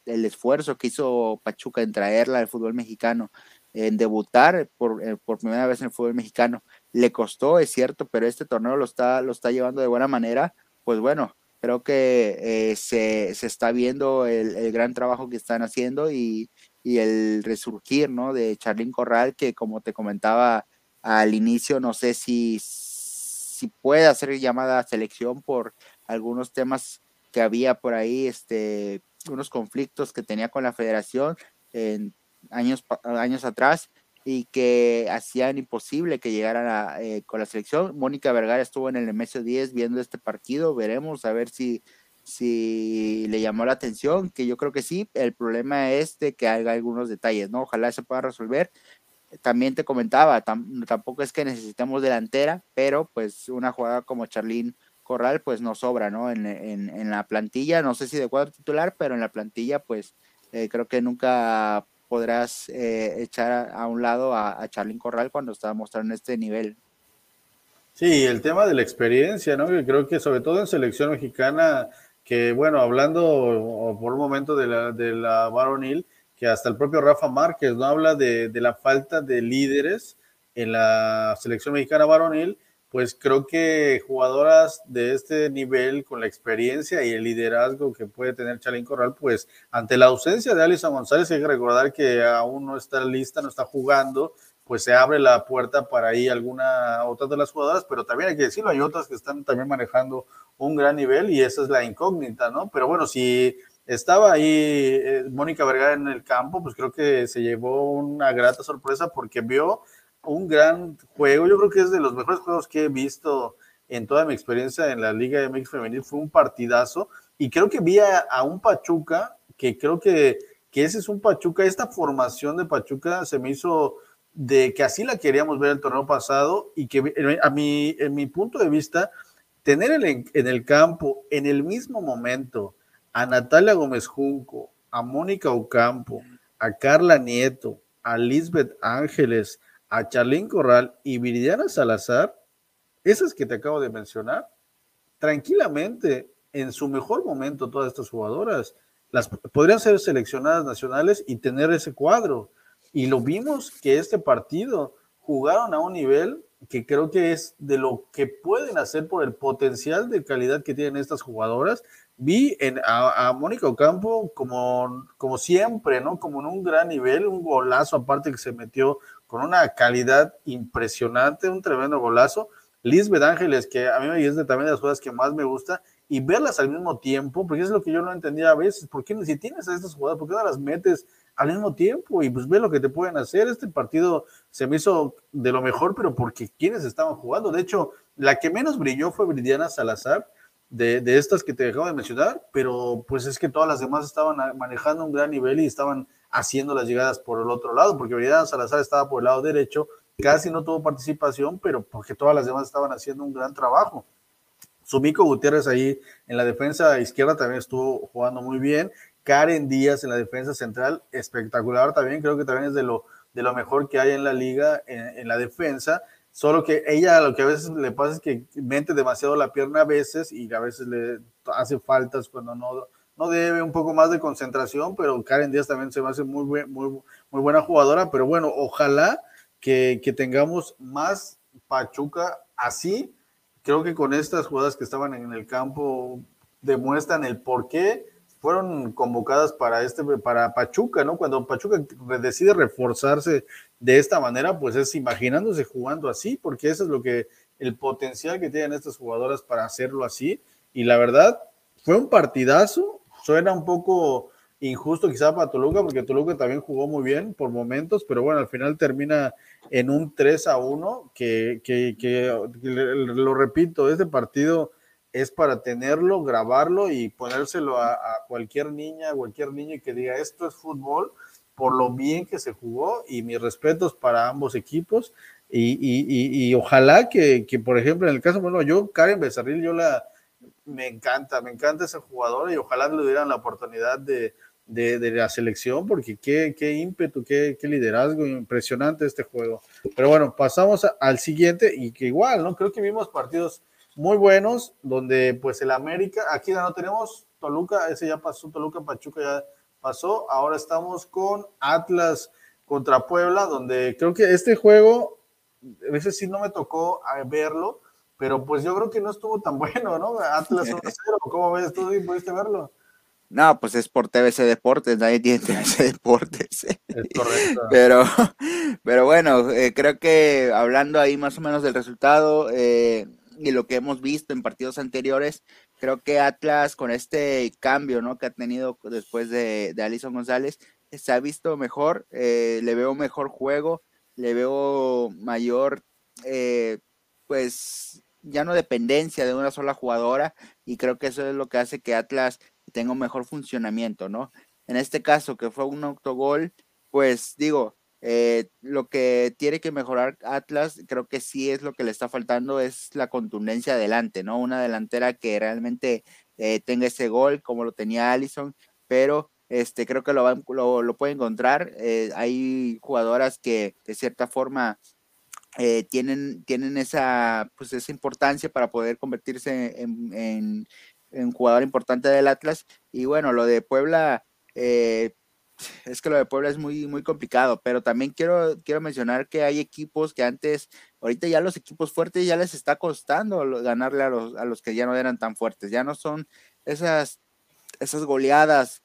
el, el, esfuerzo que hizo Pachuca en traerla al fútbol mexicano, en debutar por, eh, por, primera vez en el fútbol mexicano, le costó, es cierto, pero este torneo lo está, lo está llevando de buena manera, pues bueno, creo que eh, se, se, está viendo el, el, gran trabajo que están haciendo y, y el resurgir ¿no? de Charlín Corral, que como te comentaba al inicio, no sé si si puede hacer llamada a selección por algunos temas que había por ahí, este, unos conflictos que tenía con la federación en años, años atrás y que hacían imposible que llegaran a, eh, con la selección. Mónica Vergara estuvo en el MS10 viendo este partido, veremos a ver si, si le llamó la atención, que yo creo que sí. El problema es de que haya algunos detalles, ¿no? Ojalá se pueda resolver también te comentaba, tam, tampoco es que necesitemos delantera, pero pues una jugada como Charlín Corral pues nos sobra, ¿no? En, en, la plantilla, no sé si de cuadro titular, pero en la plantilla pues eh, creo que nunca podrás eh, echar a, un lado a, a Corral cuando está mostrando este nivel. Sí, el tema de la experiencia, ¿no? Que creo que sobre todo en selección mexicana, que bueno, hablando por un momento de la, de la varonil, que hasta el propio Rafa Márquez no habla de, de la falta de líderes en la selección mexicana varonil, pues creo que jugadoras de este nivel, con la experiencia y el liderazgo que puede tener Chalín Corral, pues ante la ausencia de Alison González, hay que recordar que aún no está lista, no está jugando, pues se abre la puerta para ahí alguna otra de las jugadoras, pero también hay que decirlo, hay otras que están también manejando un gran nivel y esa es la incógnita, ¿no? Pero bueno, si estaba ahí eh, Mónica Vergara en el campo, pues creo que se llevó una grata sorpresa porque vio un gran juego. Yo creo que es de los mejores juegos que he visto en toda mi experiencia en la Liga MX Femenil. Fue un partidazo y creo que vi a, un Pachuca que creo que, que ese es un Pachuca. Esta formación de Pachuca se me hizo de que así la queríamos ver el torneo pasado y que a mi, en mi punto de vista, tener en, en el campo en el mismo momento a Natalia Gómez Junco, a Mónica Ocampo, a Carla Nieto, a Lisbeth Ángeles, a Charlín Corral y Viridiana Salazar, esas que te acabo de mencionar, tranquilamente, en su mejor momento, todas estas jugadoras, las podrían ser seleccionadas nacionales y tener ese cuadro. Y lo vimos que este partido jugaron a un nivel que creo que es de lo que pueden hacer por el potencial de calidad que tienen estas jugadoras. Vi en, a, Mónica Ocampo como, como siempre, ¿no? Como en un gran nivel, un golazo aparte que se metió con una calidad impresionante, un tremendo golazo. Lisbeth Ángeles, que a mí es de, también de las jugadas que más me gusta, y verlas al mismo tiempo, porque es lo que yo no entendía a veces, ¿por qué si tienes a estas jugadas, por qué no las metes al mismo tiempo y pues ve lo que te pueden hacer. Este partido se me hizo de lo mejor, pero porque quienes estaban jugando. De hecho, la que menos brilló fue Bridiana Salazar, de, de, estas que te acabo de mencionar, pero pues es que todas las demás estaban manejando un gran nivel y estaban haciendo las llegadas por el otro lado, porque Bridiana Salazar estaba por el lado derecho, casi no tuvo participación, pero porque todas las demás estaban haciendo un gran trabajo. Sumico Gutiérrez ahí en la defensa izquierda también estuvo jugando muy bien Karen Díaz en la defensa central, espectacular también, creo que también es de lo, de lo mejor que hay en la liga en, la defensa, solo que ella lo que a veces le pasa es que mete demasiado la pierna a veces y a veces le hace faltas cuando no, no debe, un poco más de concentración, pero Karen Díaz también se me hace muy, muy, muy buena jugadora, pero bueno, ojalá que, que tengamos más Pachuca así, creo que con estas jugadas que estaban en el campo demuestran el por qué fueron convocadas para este para Pachuca, ¿no? Cuando Pachuca decide reforzarse de esta manera, pues es imaginándose jugando así, porque eso es lo que el potencial que tienen estas jugadoras para hacerlo así. Y la verdad, fue un partidazo. Suena un poco injusto quizá para Toluca, porque Toluca también jugó muy bien por momentos, pero bueno, al final termina en un 3 a 1, que, que, que lo repito, este partido es para tenerlo, grabarlo y ponérselo a, cualquier niña, a cualquier niño que diga esto es fútbol por lo bien que se jugó y mis respetos para ambos equipos y, ojalá que, por ejemplo, en el caso, bueno, yo, Karen Becerril, yo la, me encanta, me encanta esa jugadora y ojalá le dieran la oportunidad de, la selección porque qué, qué ímpetu, qué, qué, liderazgo impresionante este juego. Pero bueno, pasamos al siguiente y que igual, ¿no? Creo que vimos partidos muy buenos, donde pues el América, aquí ya no tenemos Toluca, ese ya pasó, Toluca, Pachuca ya pasó, ahora estamos con Atlas contra Puebla, donde creo que este juego, a veces sí no me tocó verlo, pero pues yo creo que no estuvo tan bueno, ¿no? Atlas 1-0, ¿cómo ves tú? ¿Pudiste verlo? No, pues es por TBC Deportes, nadie tiene TBC Deportes. Es correcto. Pero, pero bueno, eh, creo que hablando ahí más o menos del resultado, eh, y lo que hemos visto en partidos anteriores, creo que Atlas con este cambio ¿no? que ha tenido después de, de Alison González, se ha visto mejor, eh, le veo mejor juego, le veo mayor, eh, pues ya no dependencia de una sola jugadora y creo que eso es lo que hace que Atlas tenga un mejor funcionamiento, ¿no? En este caso, que fue un autogol, pues digo, eh, lo que tiene que mejorar Atlas, creo que sí es lo que le está faltando, es la contundencia adelante, ¿no? Una delantera que realmente eh, tenga ese gol como lo tenía Allison, pero este, creo que lo, lo, lo puede encontrar. Eh, hay jugadoras que de cierta forma tienen, tienen esa, pues, esa importancia para poder convertirse en, en, en, jugador importante del Atlas. Y bueno, lo de Puebla, eh, es que lo de Puebla es muy, muy complicado, pero también quiero, quiero mencionar que hay equipos que antes, ahorita ya los equipos fuertes ya les está costando ganarle a los, a los que ya no eran tan fuertes, ya no son esas, esas goleadas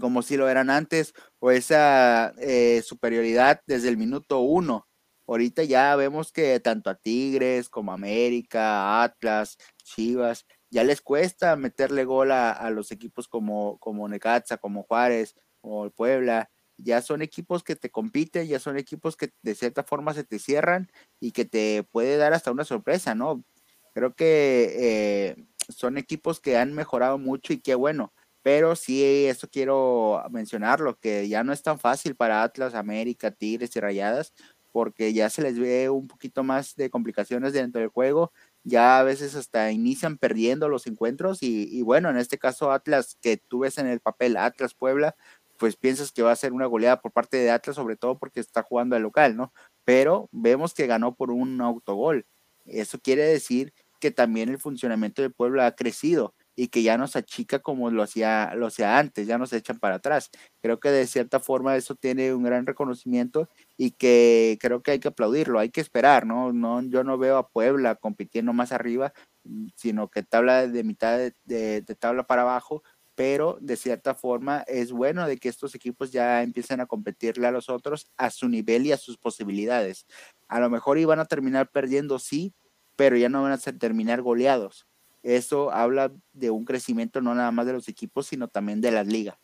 como si lo eran antes, o esa eh, superioridad desde el minuto uno. Ahorita ya vemos que tanto a Tigres como a América, Atlas, Chivas, ya les cuesta meterle gol a, los equipos como, como Necaxa, como Juárez o Puebla. Ya son equipos que te compiten, ya son equipos que de cierta forma se te cierran y que te puede dar hasta una sorpresa, ¿no? Creo que eh, son equipos que han mejorado mucho y qué bueno pero sí, eso quiero mencionarlo, que ya no es tan fácil para Atlas, América, Tigres y Rayadas, porque ya se les ve un poquito más de complicaciones dentro del juego, ya a veces hasta inician perdiendo los encuentros y, bueno, en este caso Atlas, que tú ves en el papel Atlas Puebla, pues piensas que va a ser una goleada por parte de Atlas, sobre todo porque está jugando al local, ¿no? Pero vemos que ganó por un autogol. Eso quiere decir que también el funcionamiento de Puebla ha crecido y que ya nos achica como lo hacía, lo hacía antes, ya nos echan para atrás. Creo que de cierta forma eso tiene un gran reconocimiento y que creo que hay que aplaudirlo, hay que esperar, ¿no? no yo no veo a Puebla compitiendo más arriba, sino que tabla de mitad de tabla para abajo, pero de cierta forma es bueno de que estos equipos ya empiecen a competirle a los otros a su nivel y a sus posibilidades. A lo mejor iban a terminar perdiendo, sí, pero ya no van a terminar goleados eso habla de un crecimiento no nada más de los equipos, sino también de las ligas.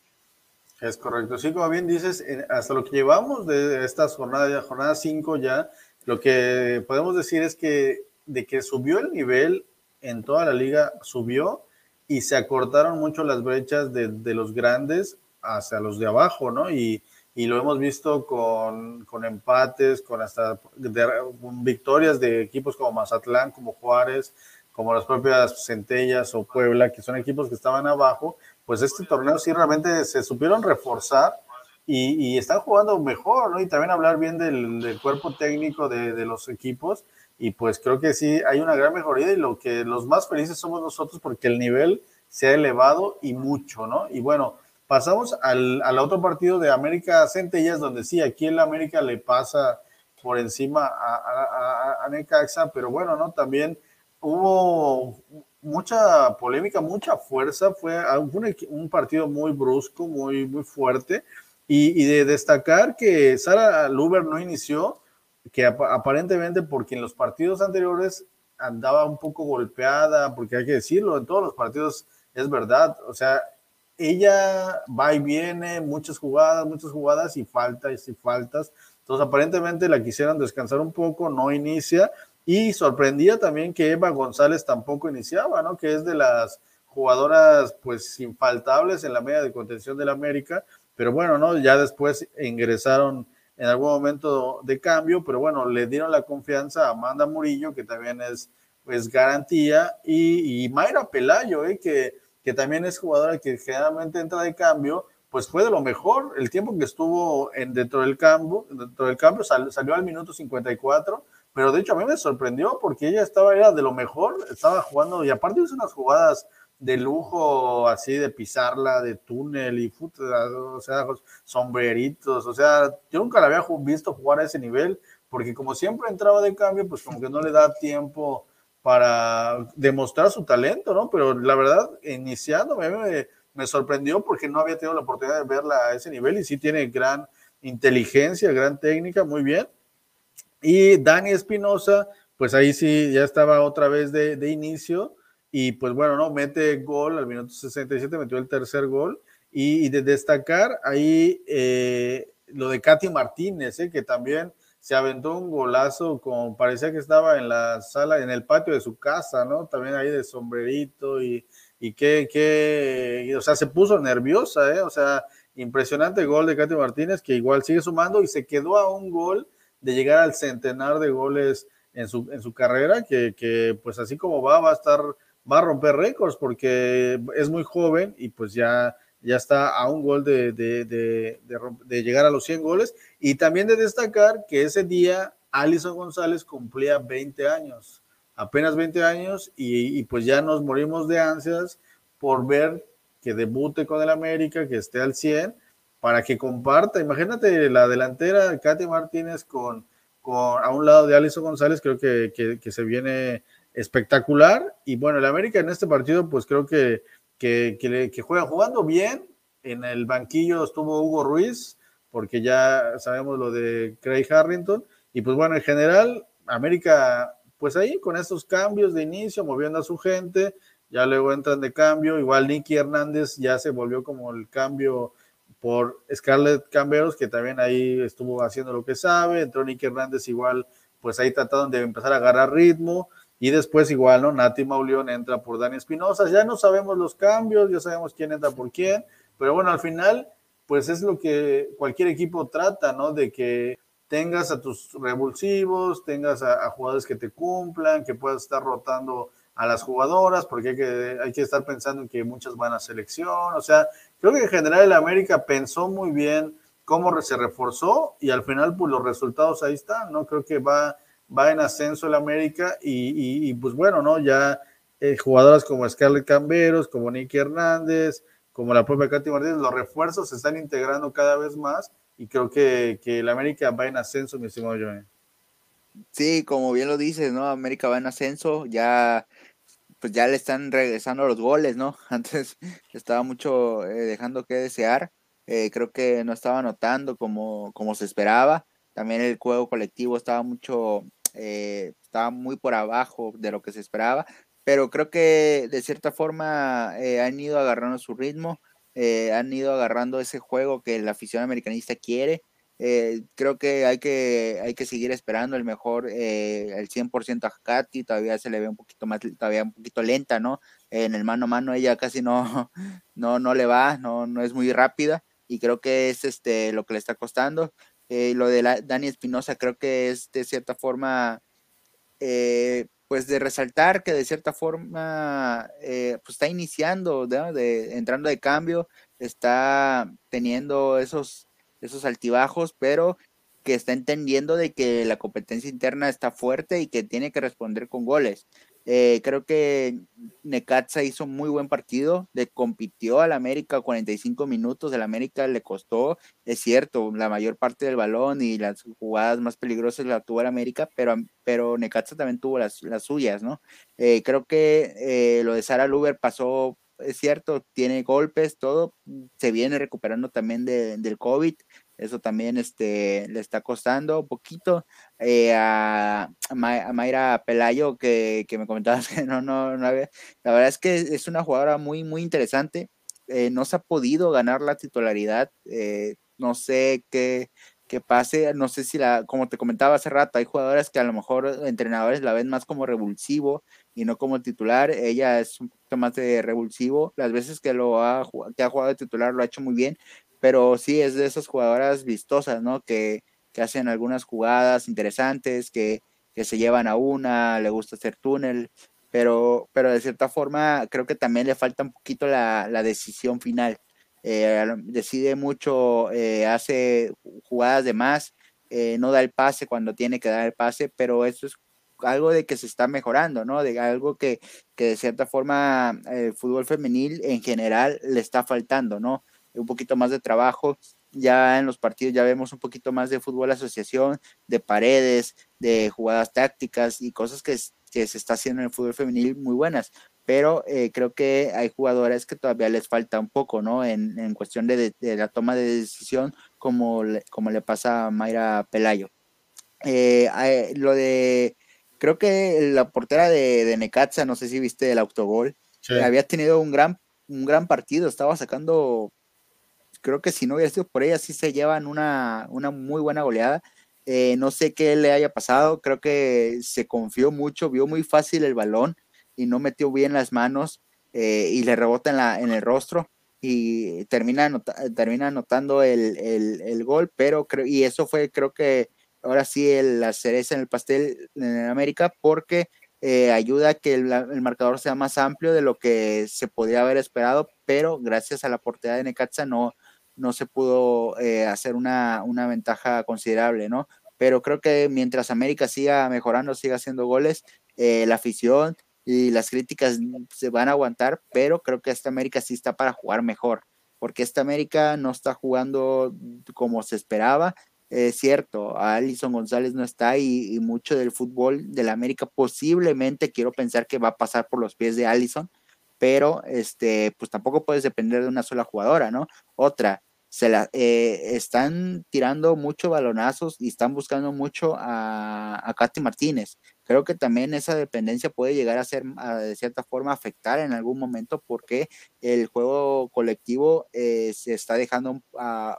Es correcto. Sí, como bien dices, hasta lo que llevamos de estas jornadas, jornada 5 ya, lo que podemos decir es que de que subió el nivel en toda la liga, subió y se acortaron mucho las brechas de, de los grandes hacia los de abajo, ¿no? Y, y lo hemos visto con, con empates, con hasta victorias de equipos como Mazatlán, como Juárez, como las propias Centellas o Puebla, que son equipos que estaban abajo, pues este torneo sí realmente se supieron reforzar y, están jugando mejor, ¿no? Y también hablar bien del, cuerpo técnico de, de, los equipos y pues creo que sí hay una gran mejoría y lo que los más felices somos nosotros porque el nivel se ha elevado y mucho, ¿no? Y bueno, pasamos al, al otro partido de América Centellas, donde sí, aquí el América le pasa por encima a, a, a Necaxa, pero bueno, ¿no? También hubo mucha polémica, mucha fuerza, fue un, partido muy brusco, muy, muy fuerte, y, de destacar que Sara Luber no inició, que aparentemente porque en los partidos anteriores andaba un poco golpeada, porque hay que decirlo, en todos los partidos es verdad, o sea, ella va y viene, muchas jugadas, muchas jugadas y faltas y faltas, entonces aparentemente la quisieron descansar un poco, no inicia, y sorprendía también que Eva González tampoco iniciaba, ¿no? Que es de las jugadoras pues infaltables en la media de contención del América, pero bueno, ¿no? Ya después ingresaron en algún momento de cambio, pero bueno, le dieron la confianza a Amanda Murillo, que también es pues garantía, y, y Mayra Pelayo, ¿eh? que, que también es jugadora que generalmente entra de cambio, pues fue de lo mejor, el tiempo que estuvo en, dentro del campo, dentro del cambio salió al minuto 54, pero de hecho a mí me sorprendió porque ella estaba, era de lo mejor, estaba jugando y aparte hizo unas jugadas de lujo, así de pisarla, de túnel y o sea, sombreritos, o sea, yo nunca la había visto jugar a ese nivel, porque como siempre entraba de cambio, pues como que no le da tiempo para demostrar su talento, ¿no? Pero la verdad, iniciando me, me sorprendió porque no había tenido la oportunidad de verla a ese nivel y sí tiene gran inteligencia, gran técnica, muy bien. Y Dani Espinosa, pues ahí sí ya estaba otra vez de, de, inicio y pues bueno, ¿no? Mete gol al minuto 67, metió el tercer gol y, y de destacar ahí eh, lo de Katy Martínez, ¿eh? que también se aventó un golazo, como parecía que estaba en la sala, en el patio de su casa, ¿no? También ahí de sombrerito y, y que, que, o sea, se puso nerviosa, ¿eh? O sea, impresionante gol de Katy Martínez, que igual sigue sumando y se quedó a un gol de llegar al centenar de goles en su, en su carrera, que, que, pues así como va, va a estar, va a romper récords porque es muy joven y pues ya ya está a un gol de, de, llegar a los 100 goles. Y también de destacar que ese día Alison González cumplía 20 años, apenas 20 años, y, pues ya nos morimos de ansias por ver que debute con el América, que esté al 100, para que comparta. Imagínate la delantera Katy Martínez con, con a un lado de Alison González, creo que, que se viene espectacular. Y bueno, el América en este partido, pues creo que que, juega jugando bien. En el banquillo estuvo Hugo Ruiz, porque ya sabemos lo de Craig Harrington. Y pues bueno, en general, América, pues ahí con estos cambios de inicio, moviendo a su gente, ya luego entran de cambio. Igual Nicky Hernández ya se volvió como el cambio por Scarlett Camberos, que también ahí estuvo haciendo lo que sabe. Entró Nicky Hernández igual, pues ahí trataron de empezar a agarrar ritmo. Y después igual, ¿no? Nati Mauleón entra por Dani Espinosa. Ya no sabemos los cambios, ya sabemos quién entra por quién. Pero bueno, al final, pues es lo que cualquier equipo trata, ¿no? De que tengas a tus revulsivos, tengas a, jugadores que te cumplan, que puedas estar rotando a las jugadoras, porque hay que, hay que estar pensando en que muchas van a selección. O sea, creo que en general el América pensó muy bien cómo se reforzó y al final, pues los resultados ahí están, ¿no? Creo que va va en ascenso el América y, pues bueno, ¿no? Ya eh, jugadoras como Scarlett Camberos, como Nicky Hernández, como la propia Katy Martínez, los refuerzos se están integrando cada vez más y creo que, que el América va en ascenso, mi estimado Johnny. Sí, como bien lo dices, ¿no? América va en ascenso, ya pues ya le están regresando los goles, ¿no? Antes estaba mucho eh, dejando que desear, eh, creo que no estaba anotando como, como se esperaba, también el juego colectivo estaba mucho eh, estaba muy por abajo de lo que se esperaba, pero creo que de cierta forma eh, han ido agarrando su ritmo, eh, han ido agarrando ese juego que la afición americanista quiere. creo que hay, que hay que seguir esperando el mejor, el 100% a Katy, todavía se le ve un poquito más, todavía un poquito lenta, ¿no? En el mano a mano ella casi no, no, no le va, no, no es muy rápida y creo que es este, lo que le está costando. Eh, lo de la, Dani Espinosa creo que es de cierta forma, eh, pues de resaltar que de cierta forma eh, pues está iniciando, de, entrando de cambio, está teniendo esos, esos altibajos, pero que está entendiendo de que la competencia interna está fuerte y que tiene que responder con goles. Eh, creo que Necaxa hizo muy buen partido, le compitió al América 45 minutos, el América le costó, es cierto, la mayor parte del balón y las jugadas más peligrosas la tuvo el América, pero, pero Necaxa también tuvo las, las suyas, ¿no? Eh, creo que eh, lo de Sara Luber pasó, es cierto, tiene golpes, todo, se viene recuperando también del COVID, eso también este, le está costando un poquito. Eh, a, Mayra Pelayo, que, me comentabas que no, no, no había. La verdad es que es una jugadora muy, muy interesante. Eh, no se ha podido ganar la titularidad. Eh, no sé qué, qué, pase. No sé si la, como te comentaba hace rato, hay jugadoras que a lo mejor entrenadores la ven más como revulsivo y no como titular. Ella es un poquito más de revulsivo. Las veces que lo ha, que ha jugado de titular lo ha hecho muy bien pero sí es de esas jugadoras vistosas, ¿no? Que, hacen algunas jugadas interesantes, que, se llevan a una, le gusta hacer túnel, pero, pero de cierta forma creo que también le falta un poquito la, decisión final. Eh, decide mucho, eh, hace jugadas de más, eh, no da el pase cuando tiene que dar el pase, pero eso es algo de que se está mejorando, ¿no? De algo que, que de cierta forma el fútbol femenil en general le está faltando, ¿no? Un poquito más de trabajo. Ya en los partidos ya vemos un poquito más de fútbol asociación, de paredes, de jugadas tácticas y cosas que, se está haciendo en el fútbol femenil muy buenas. Pero eh, creo que hay jugadores que todavía les falta un poco, ¿no? En, cuestión de, la toma de decisión, como le, como le pasa a Mayra Pelayo. Eh, lo de, creo que la portera de, de Necaxa, no sé si viste el autogol, había tenido un gran, un gran partido, estaba sacando creo que si no hubiera sido por ella, sí se llevan una, una muy buena goleada. Eh, no sé qué le haya pasado, creo que se confió mucho, vio muy fácil el balón y no metió bien las manos eh, y le rebota en, la, en el rostro y termina, termina anotando el, el, el, gol, pero creo, y eso fue creo que ahora sí el, la cereza en el pastel en América porque eh, ayuda a que el, el, marcador sea más amplio de lo que se podría haber esperado, pero gracias a la portería de Necaxa no, no se pudo eh, hacer una, una ventaja considerable, ¿no? Pero creo que mientras América siga mejorando, siga haciendo goles, eh, la afición y las críticas se van a aguantar, pero creo que esta América sí está para jugar mejor, porque esta América no está jugando como se esperaba. Es cierto, Alison González no está y, y, mucho del fútbol de la América posiblemente quiero pensar que va a pasar por los pies de Alison, pero este, pues tampoco puedes depender de una sola jugadora, ¿no? Otra, se la eh, están tirando mucho balonazos y están buscando mucho a, a Katy Martínez. Creo que también esa dependencia puede llegar a ser de cierta forma afectar en algún momento porque el juego colectivo eh, se está dejando a,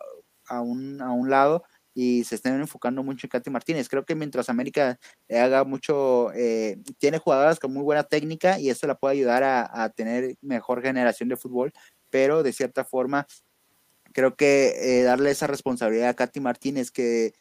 a, un, a un lado y se están enfocando mucho en Katy Martínez. Creo que mientras América haga mucho, eh, tiene jugadoras con muy buena técnica y eso la puede ayudar a, a, tener mejor generación de fútbol, pero de cierta forma creo que eh, darle esa responsabilidad a Katy Martínez, que,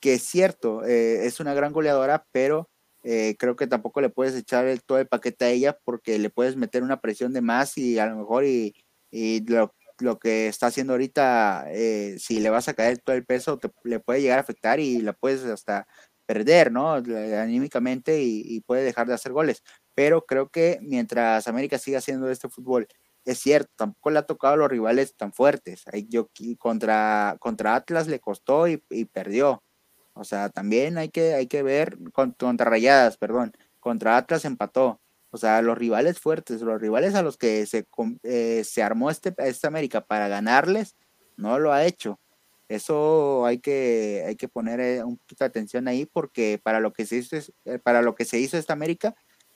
que es cierto, eh, es una gran goleadora, pero eh, creo que tampoco le puedes echar todo el paquete a ella porque le puedes meter una presión de más y a lo mejor y, y lo, lo, que está haciendo ahorita, eh, si le vas a caer todo el peso, le puede llegar a afectar y la puedes hasta perder, ¿no? Anímicamente y, y puede dejar de hacer goles. Pero creo que mientras América siga haciendo este fútbol es cierto, tampoco le ha tocado a los rivales tan fuertes. Yo, contra, contra Atlas le costó y, y, perdió. O sea, también hay que, hay que ver contra Rayadas, perdón. Contra Atlas empató. O sea, los rivales fuertes, los rivales a los que se, eh, se armó este, esta América para ganarles, no lo ha hecho. Eso hay que, hay que poner eh, un poquito de atención ahí porque para lo que se hizo, eh, para lo que se hizo esta América,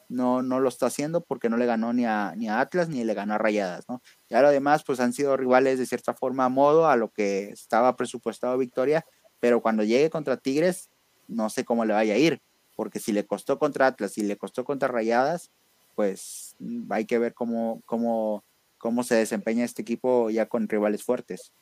no, no lo está haciendo porque no le ganó ni a, ni a Atlas ni le ganó a Rayadas, ¿no? Ya lo demás, pues han sido rivales de cierta forma a modo a lo que estaba presupuestado Victoria, pero cuando llegue contra Tigres, no sé cómo le vaya a ir, porque si le costó contra Atlas y le costó contra Rayadas, pues mm, hay que ver cómo, cómo, cómo se desempeña este equipo ya con rivales fuertes.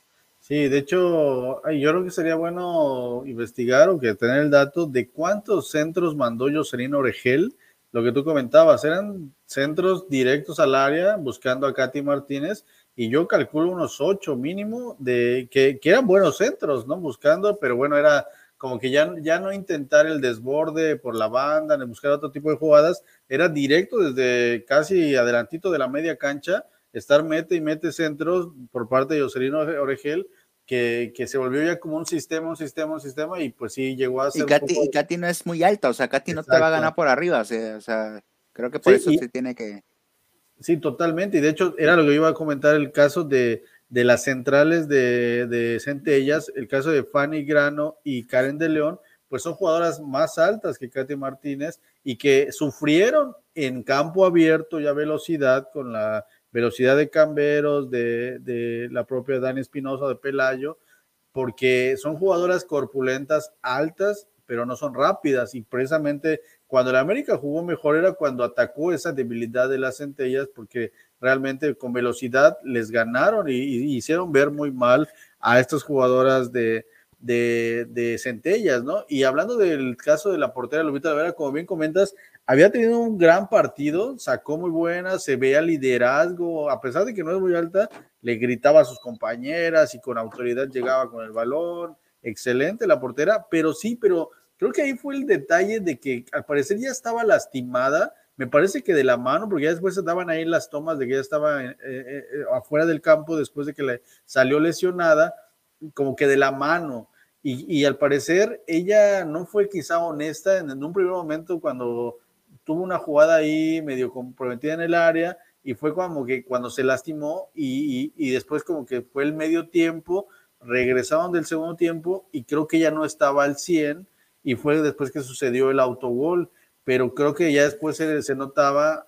Sí, de hecho, yo creo que sería bueno investigar o que tener el dato de cuántos centros mandó Jocelyn Oregel lo que tú comentabas, eran centros directos al área buscando a Katy Martínez y yo calculo unos ocho mínimo de que, eran buenos centros, ¿no? Buscando, pero bueno, era como que ya, ya no intentar el desborde por la banda, ni buscar otro tipo de jugadas, era directo desde casi adelantito de la media cancha, estar mete y mete centros por parte de Joselino Oregel, que, que, se volvió ya como un sistema, un sistema, un sistema, y pues sí llegó a ser. Y Katy, poco... y Katy no es muy alta, o sea, Katy no te va a ganar por arriba, o sea, o sea creo que por sí, eso y, se tiene que. Sí, totalmente, y de hecho era lo que iba a comentar el caso de, de las centrales de, de Centellas, el caso de Fanny Grano y Karen de León, pues son jugadoras más altas que Katy Martínez y que sufrieron en campo abierto y a velocidad con la velocidad de Camberos, de, de la propia Dani Espinosa, de Pelayo, porque son jugadoras corpulentas, altas, pero no son rápidas. Y precisamente cuando la América jugó mejor era cuando atacó esa debilidad de las centellas, porque realmente con velocidad les ganaron y, hicieron ver muy mal a estas jugadoras de, de, de, centellas, ¿no? Y hablando del caso de la portera Lupita Vera, como bien comentas, había tenido un gran partido, sacó muy buena, se veía liderazgo, a pesar de que no es muy alta, le gritaba a sus compañeras y con autoridad llegaba con el balón, excelente la portera, pero sí, pero creo que ahí fue el detalle de que al parecer ya estaba lastimada, me parece que de la mano, porque ya después se daban ahí las tomas de que ya estaba eh, eh, eh afuera del campo después de que le salió lesionada, como que de la mano. Y, al parecer ella no fue quizá honesta en, un primer momento cuando tuvo una jugada ahí medio comprometida en el área y fue como que cuando se lastimó y, y, después como que fue el medio tiempo, regresaron del segundo tiempo y creo que ya no estaba al 100 y fue después que sucedió el autogol, pero creo que ya después se, se notaba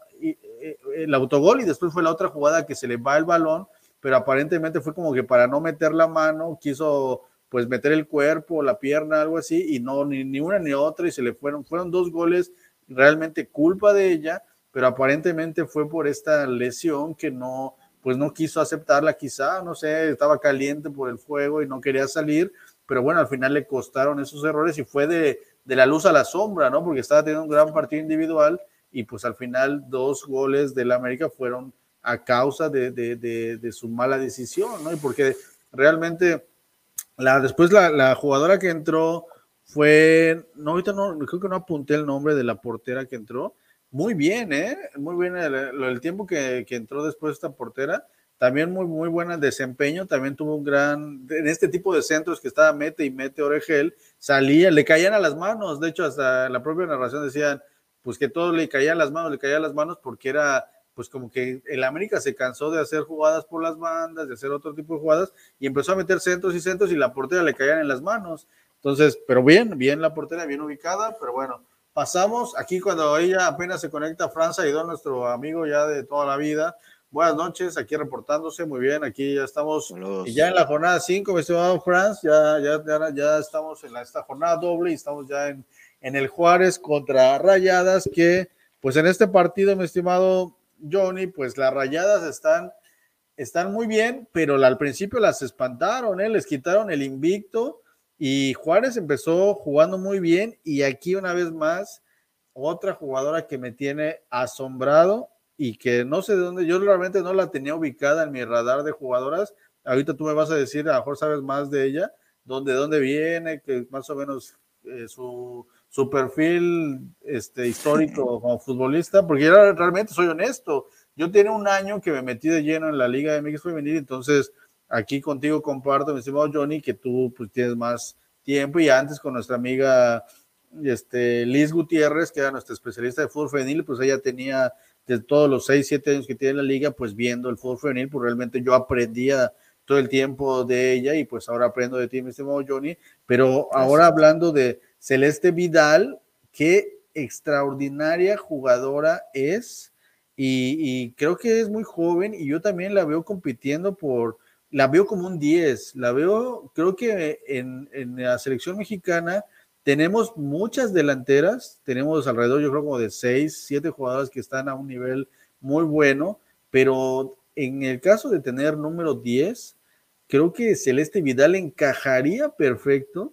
el autogol y después fue la otra jugada que se le va el balón, pero aparentemente fue como que para no meter la mano quiso pues meter el cuerpo, la pierna, algo así, y no, ni, ni una ni otra, y se le fueron, fueron dos goles realmente culpa de ella, pero aparentemente fue por esta lesión que no, pues no quiso aceptarla quizá, no sé, estaba caliente por el fuego y no quería salir, pero bueno, al final le costaron esos errores y fue de, de la luz a la sombra, ¿no? Porque estaba teniendo un gran partido individual y pues al final dos goles del América fueron a causa de, su mala decisión, ¿no? Y porque realmente la, después la, jugadora que entró fue, no, ahorita no, creo que no apunté el nombre de la portera que entró, muy bien, ¿eh? Muy bien el, tiempo que, que, entró después esta portera, también muy, muy buen desempeño, también tuvo un gran, en este tipo de centros que estaba mete y mete Oregel, salía, le caían a las manos, de hecho hasta la propia narración decían, pues que todo le caía a las manos, le caía a las manos porque era, pues como que el América se cansó de hacer jugadas por las bandas, de hacer otro tipo de jugadas, y empezó a meter centros y centros y la portera le caían en las manos. Entonces, pero bien, bien la portera, bien ubicada, pero bueno, pasamos. Aquí cuando ella apenas se conecta, Franza y Don, nuestro amigo ya de toda la vida, Buenas noches, aquí reportándose, muy bien, aquí ya estamos y ya en la jornada 5, mi estimado Franz, ya, ya, ya, estamos en la, esta jornada doble y estamos ya en, en el Juárez contra Rayadas, que pues en este partido, mi estimado Johnny, pues las Rayadas están, están muy bien, pero al principio las espantaron, ¿eh? les quitaron el invicto y Juárez empezó jugando muy bien y aquí una vez más, otra jugadora que me tiene asombrado y que no sé de dónde, yo realmente no la tenía ubicada en mi radar de jugadoras. Ahorita tú me vas a decir, a lo mejor sabes más de ella, dónde, dónde viene, que más o menos eh, su, su, perfil este, histórico como futbolista, porque yo realmente soy honesto. Yo tenía un año que me metí de lleno en la Liga de México Femenil, entonces aquí contigo comparto, mi estimado Johnny, que tú pues, tienes más tiempo y antes con nuestra amiga este, Liz Gutiérrez, que era nuestra especialista de fútbol femenil, pues ella tenía de todos los 6, 7 años que tiene la liga, pues viendo el fútbol femenil, pues realmente yo aprendía todo el tiempo de ella y pues ahora aprendo de ti, mi estimado Johnny. Pero ahora hablando de Celeste Vidal, qué extraordinaria jugadora es y, creo que es muy joven y yo también la veo compitiendo por, la veo como un 10, la veo, creo que en, la selección mexicana tenemos muchas delanteras, tenemos alrededor, yo creo, como de seis, siete jugadoras que están a un nivel muy bueno, pero en el caso de tener número 10, creo que Celeste Vidal encajaría perfecto.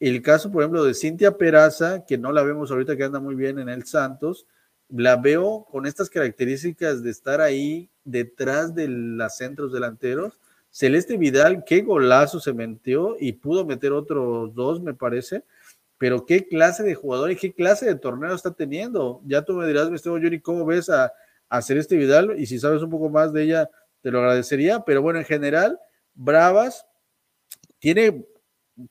El caso, por ejemplo, de Cintia Peraza, que no la vemos ahorita que anda muy bien en el Santos, la veo con estas características de estar ahí detrás de los centros delanteros. Celeste Vidal, qué golazo se metió y pudo meter otros dos, me parece pero qué clase de jugador y qué clase de torneo está teniendo. Ya tú me dirás, mi estimado Yuri, cómo ves a, a Celeste Vidal y si sabes un poco más de ella, te lo agradecería. Pero bueno, en general, Bravas tiene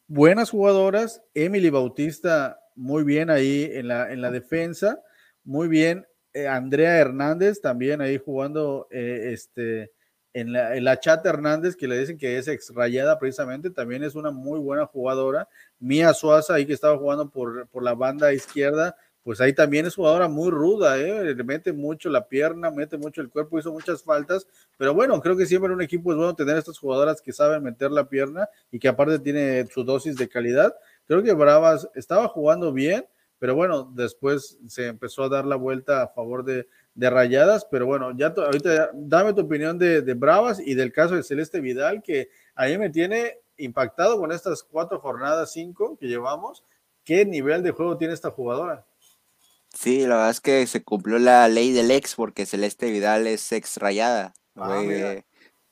buenas jugadoras. Emily Bautista, muy bien ahí en la, en la defensa. Muy bien. Eh, Andrea Hernández también ahí jugando eh, este, en la, Chata Hernández, que le dicen que es exrayada precisamente, también es una muy buena jugadora. Mía Suaza, ahí que estaba jugando por, por la banda izquierda, pues ahí también es jugadora muy ruda, ¿eh? le mete mucho la pierna, mete mucho el cuerpo, hizo muchas faltas, pero bueno, creo que siempre en un equipo es bueno tener estas jugadoras que saben meter la pierna y que aparte tiene su dosis de calidad. Creo que Bravas estaba jugando bien, pero bueno, después se empezó a dar la vuelta a favor de, de Rayadas, pero bueno, ya ahorita dame tu opinión de, Bravas y del caso de Celeste Vidal, que a mí me tiene impactado con estas cuatro jornadas, cinco que llevamos. ¿Qué nivel de juego tiene esta jugadora? Sí, la verdad es que se cumplió la ley del ex, porque Celeste Vidal es ex rayada. Ah,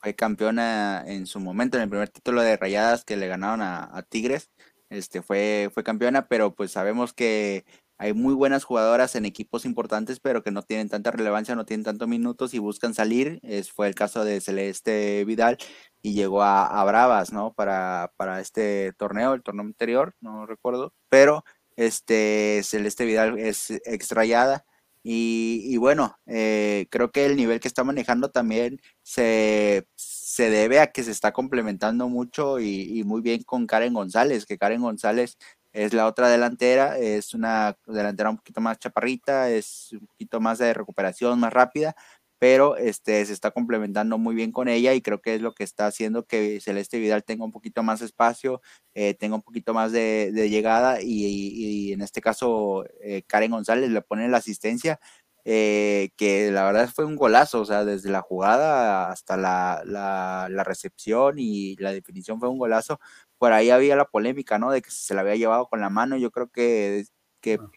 fue, campeona en su momento, en el primer título de rayadas que le ganaron a, a Tigres. Este fue, fue campeona, pero pues sabemos que hay muy buenas jugadoras en equipos importantes, pero que no tienen tanta relevancia, no tienen tantos minutos y buscan salir. Fue el caso de Celeste Vidal y llegó a, Bravas, ¿no? Para, para este torneo, el torneo anterior, no recuerdo, pero este Celeste Vidal es extrayada. Y, bueno, eh, creo que el nivel que está manejando también se, se debe a que se está complementando mucho y, muy bien con Karen González, que Karen González es la otra delantera, es una delantera un poquito más chaparrita, es un poquito más de recuperación, más rápida, pero este, se está complementando muy bien con ella y creo que es lo que está haciendo que Celeste Vidal tenga un poquito más espacio, eh, tenga un poquito más de, llegada y, en este caso eh, Karen González le pone la asistencia, eh, que la verdad fue un golazo, o sea, desde la jugada hasta la, la, recepción y la definición fue un golazo, por ahí había la polémica, ¿no? De que se la había llevado con la mano. Yo creo que, que ah.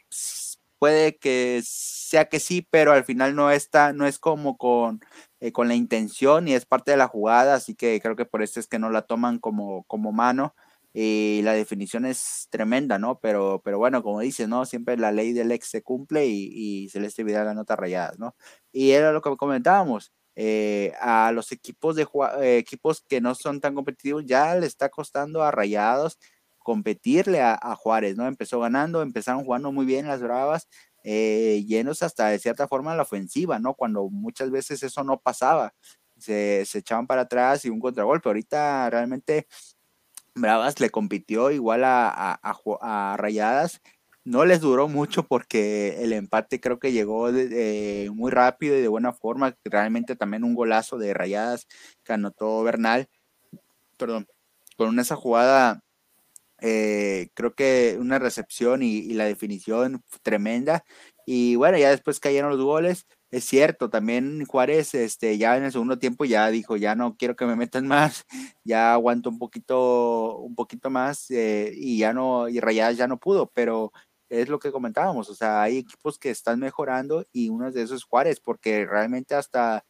puede que sea que sí, pero al final no está, no es como con, eh, con la intención y es parte de la jugada, así que creo que por eso es que no la toman como, como mano y la definición es tremenda, ¿no? Pero, pero bueno, como dices, ¿no? Siempre la ley del ex se cumple y, y Celeste Vidal la nota rayadas, ¿no? Y era lo que comentábamos, eh, a los equipos, de, eh, equipos que no son tan competitivos ya le está costando a rayados competirle a, Juárez, ¿no? Empezó ganando, empezaron jugando muy bien las bravas, eh, llenos hasta de cierta forma la ofensiva, ¿no? Cuando muchas veces eso no pasaba, se, echaban para atrás y un contragolpe. Ahorita realmente Bravas le compitió igual a, a, Rayadas. No les duró mucho porque el empate creo que llegó muy rápido y de buena forma. Realmente también un golazo de Rayadas que anotó Bernal. Perdón, con esa jugada, eh, creo que una recepción y, y la definición tremenda. Y bueno, ya después cayeron los goles es cierto, también Juárez, este, ya en el segundo tiempo ya dijo, ya no quiero que me metan más, ya aguanto un poquito, un poquito más eh, y ya no, y Rayadas ya no pudo, pero es lo que comentábamos, o sea, hay equipos que están mejorando y uno de esos es Juárez, porque realmente hasta,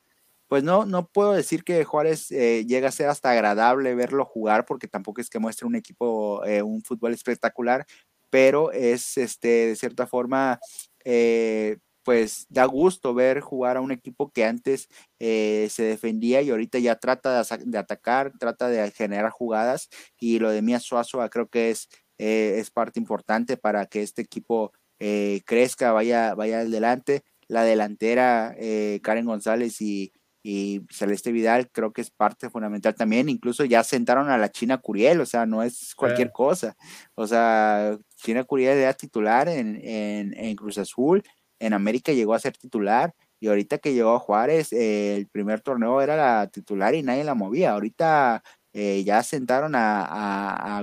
pues no, no puedo decir que Juárez eh, llega a ser hasta agradable verlo jugar, porque tampoco es que muestre un equipo, eh, un fútbol espectacular, pero es, este, de cierta forma, eh, pues da gusto ver jugar a un equipo que antes se defendía y ahorita ya trata de, atacar, trata de generar jugadas y lo de Mia Suazo creo que es, eh, es parte importante para que este equipo eh, crezca, vaya, vaya adelante. La delantera, Karen González y, y Celeste Vidal creo que es parte fundamental también. Incluso ya sentaron a la China Curiel, o sea, no es cualquier cosa. O sea, China Curiel era titular en, en, en Cruz Azul en América llegó a ser titular y ahorita que llegó a Juárez, eh, el primer torneo era la titular y nadie la movía. Ahorita eh, ya sentaron a,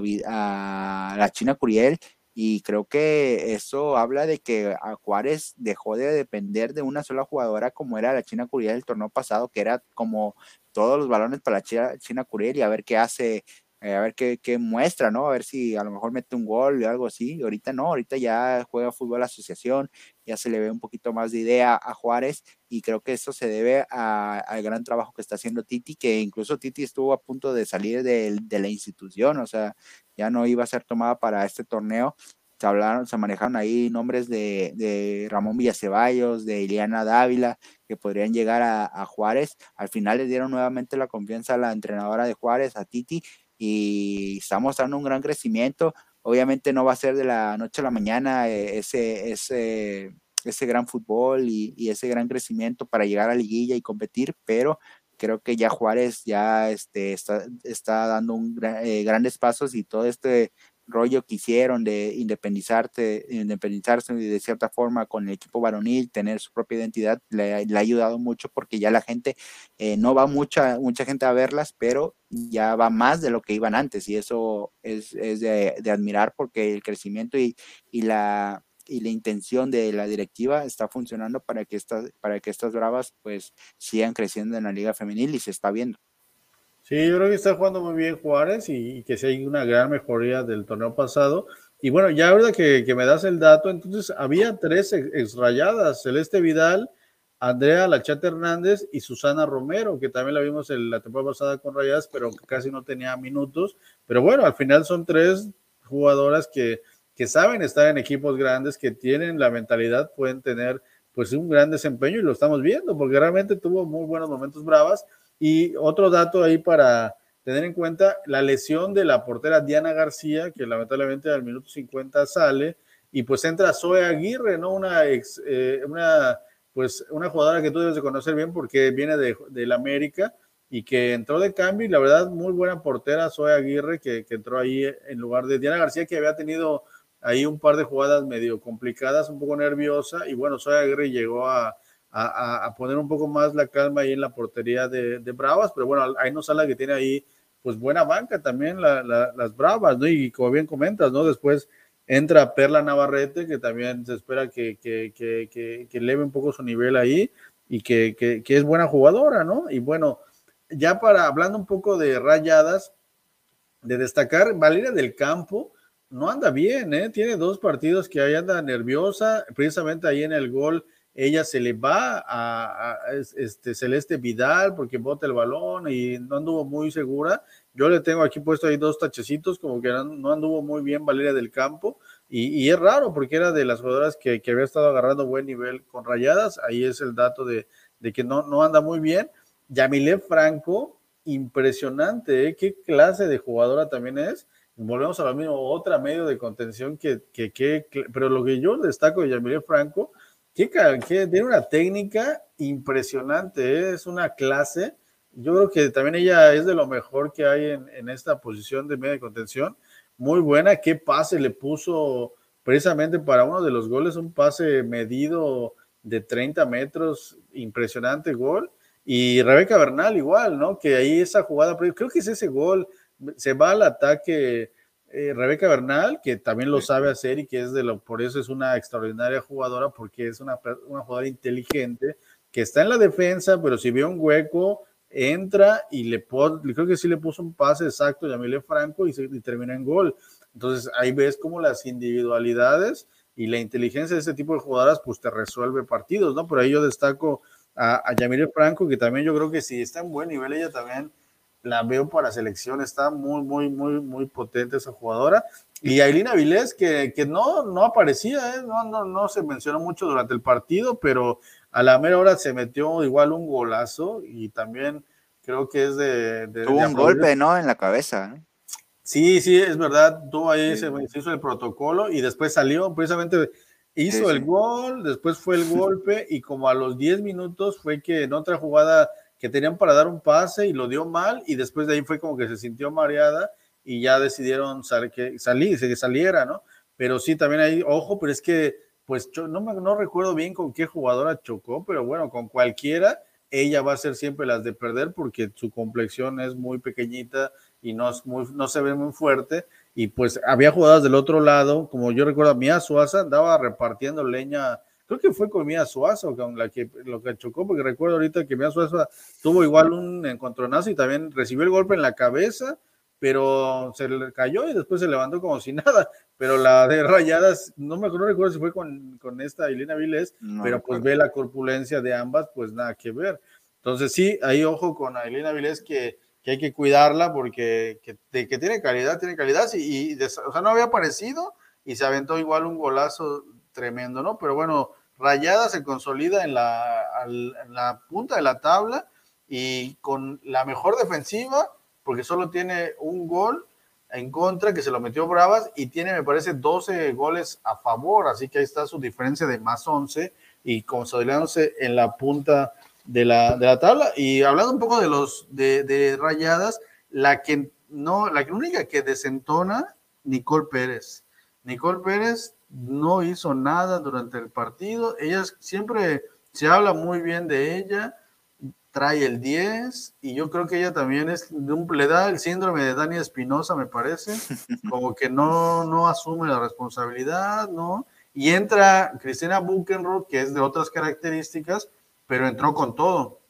la China Curiel y creo que eso habla de que a Juárez dejó de depender de una sola jugadora como era la China Curiel el torneo pasado, que era como todos los balones para la China Curiel y a ver qué hace eh, a ver qué, qué, muestra, ¿no? A ver si a lo mejor mete un gol o algo así. Ahorita no, ahorita ya juega fútbol asociación, ya se le ve un poquito más de idea a Juárez y creo que eso se debe al gran trabajo que está haciendo Titi, que incluso Titi estuvo a punto de salir de, de la institución, o sea, ya no iba a ser tomada para este torneo. Se hablaron, se manejaron ahí nombres de, de Ramón Villaceballos, de Iliana Dávila, que podrían llegar a, a Juárez. Al final le dieron nuevamente la confianza a la entrenadora de Juárez, a Titi, y está mostrando un gran crecimiento. Obviamente no va a ser de la noche a la mañana eh, ese, ese, ese gran fútbol y, ese gran crecimiento para llegar a liguilla y competir, pero creo que ya Juárez ya este, está, está dando un, eh, grandes pasos y todo este rollo que hicieron de independizarte, independizarse de cierta forma con el equipo varonil, tener su propia identidad, le, ha ayudado mucho porque ya la gente eh, no va mucha, mucha gente a verlas, pero ya va más de lo que iban antes y eso es, es de, admirar porque el crecimiento y, y, la, y la intención de la directiva está funcionando para que estas, para que estas bravas pues sigan creciendo en la liga femenil y se está viendo. Sí, yo creo que está jugando muy bien Juárez y, que sí hay una gran mejoría del torneo pasado. Y bueno, ya ahora que, que me das el dato, entonces había tres exrayadas, Celeste Vidal, Andrea Lachate Hernández y Susana Romero, que también la vimos en la temporada pasada con Rayadas, pero casi no tenía minutos. Pero bueno, al final son tres jugadoras que, que saben estar en equipos grandes, que tienen la mentalidad, pueden tener pues un gran desempeño y lo estamos viendo, porque realmente tuvo muy buenos momentos bravas y otro dato ahí para tener en cuenta, la lesión de la portera Diana García, que lamentablemente al minuto 50 sale, y pues entra Zoe Aguirre, ¿no? Una ex, eh, una, pues una jugadora que tú debes de conocer bien porque viene de, la América y que entró de cambio y la verdad muy buena portera Zoe Aguirre que, que entró ahí en lugar de Diana García que había tenido ahí un par de jugadas medio complicadas, un poco nerviosa y bueno, Zoe Aguirre llegó a, a, poner un poco más la calma ahí en la portería de, Bravas, pero bueno, ahí nos habla que tiene ahí pues buena banca también las Bravas, ¿no? Y como bien comentas, ¿no? Después entra Perla Navarrete, que también se espera que, que, que, que eleve un poco su nivel ahí y que, es buena jugadora, ¿no? Y bueno, ya para hablando un poco de rayadas, de destacar, Valeria del Campo no anda bien, ¿eh? Tiene dos partidos que ahí anda nerviosa, precisamente ahí en el gol ella se le va a, este Celeste Vidal porque bota el balón y no anduvo muy segura. Yo le tengo aquí puesto ahí dos tachecitos, como que no anduvo muy bien Valeria del Campo. Y, es raro porque era de las jugadoras que, había estado agarrando buen nivel con rayadas. Ahí es el dato de, que no, no anda muy bien. Yamile Franco, impresionante, ¿eh? qué clase de jugadora también es. Volvemos a lo mismo, otra medio de contención que, que, pero lo que yo destaco de Yamile Franco, que, tiene una técnica impresionante, ¿eh? es una clase. Yo creo que también ella es de lo mejor que hay en, esta posición de medio de contención muy buena. Qué pase le puso precisamente para uno de los goles, un pase medido de 30 metros, impresionante gol. Y Rebeca Bernal igual, ¿no? Que ahí esa jugada, creo que es ese gol, se va al ataque eh, Rebeca Bernal, que también lo sabe hacer y que es de lo, por eso es una extraordinaria jugadora, porque es una, una jugadora inteligente, que está en la defensa, pero si ve un hueco, entra y le pone, creo que sí le puso un pase exacto a Yamile Franco y, se, termina en gol. Entonces ahí ves como las individualidades y la inteligencia de ese tipo de jugadoras pues te resuelve partidos, ¿no? Por ahí yo destaco a, a Yamile Franco, que también yo creo que si está en buen nivel, ella también la veo para selección, está muy, muy, muy, muy potente esa jugadora. Y Ailina Vilés, que, que no, no aparecía, ¿eh? no, no, no se mencionó mucho durante el partido, pero a la mera hora se metió igual un golazo y también creo que es de... Tuvo un golpe, ¿no? En la cabeza. Sí, sí, es verdad, tuvo ahí, se, hizo el protocolo y después salió, precisamente hizo el gol, después fue el golpe y como a los 10 minutos fue que en otra jugada que tenían para dar un pase y lo dio mal y después de ahí fue como que se sintió mareada y ya decidieron que salir, que saliera, ¿no? Pero sí, también hay, ojo, pero es que pues no, no recuerdo bien con qué jugadora chocó, pero bueno, con cualquiera, ella va a ser siempre las de perder porque su complexión es muy pequeñita y no, es muy, no se ve muy fuerte. Y pues había jugadas del otro lado, como yo recuerdo, Mía Suaza andaba repartiendo leña, creo que fue con Mía Suaza con la que lo que chocó, porque recuerdo ahorita que Mía Suaza tuvo igual un encontronazo y también recibió el golpe en la cabeza pero se le cayó y después se levantó como si nada. Pero la de rayadas, no me acuerdo, recuerdo si fue con, con esta Elena Viles, pero pues ve la corpulencia de ambas, pues nada que ver. Entonces sí, ahí ojo con Elena Viles que, que, hay que cuidarla porque que, que, tiene calidad, tiene calidad, y, o sea, no había aparecido y se aventó igual un golazo tremendo, ¿no? Pero bueno, Rayada se consolida en la, punta de la tabla y con la mejor defensiva porque solo tiene un gol en contra que se lo metió Bravas y tiene, me parece, 12 goles a favor, así que ahí está su diferencia de más 11 y consolidándose en la punta de la, de la tabla. Y hablando un poco de los de, de, rayadas, la que no, la única que desentona, Nicole Pérez. Nicole Pérez no hizo nada durante el partido, ella siempre se habla muy bien de ella, trae el 10 y yo creo que ella también es le da el síndrome de Dani Espinosa, me parece, como que no, no asume la responsabilidad, ¿no? Y entra Cristina Buchenroth, que es de otras características, pero entró con todo.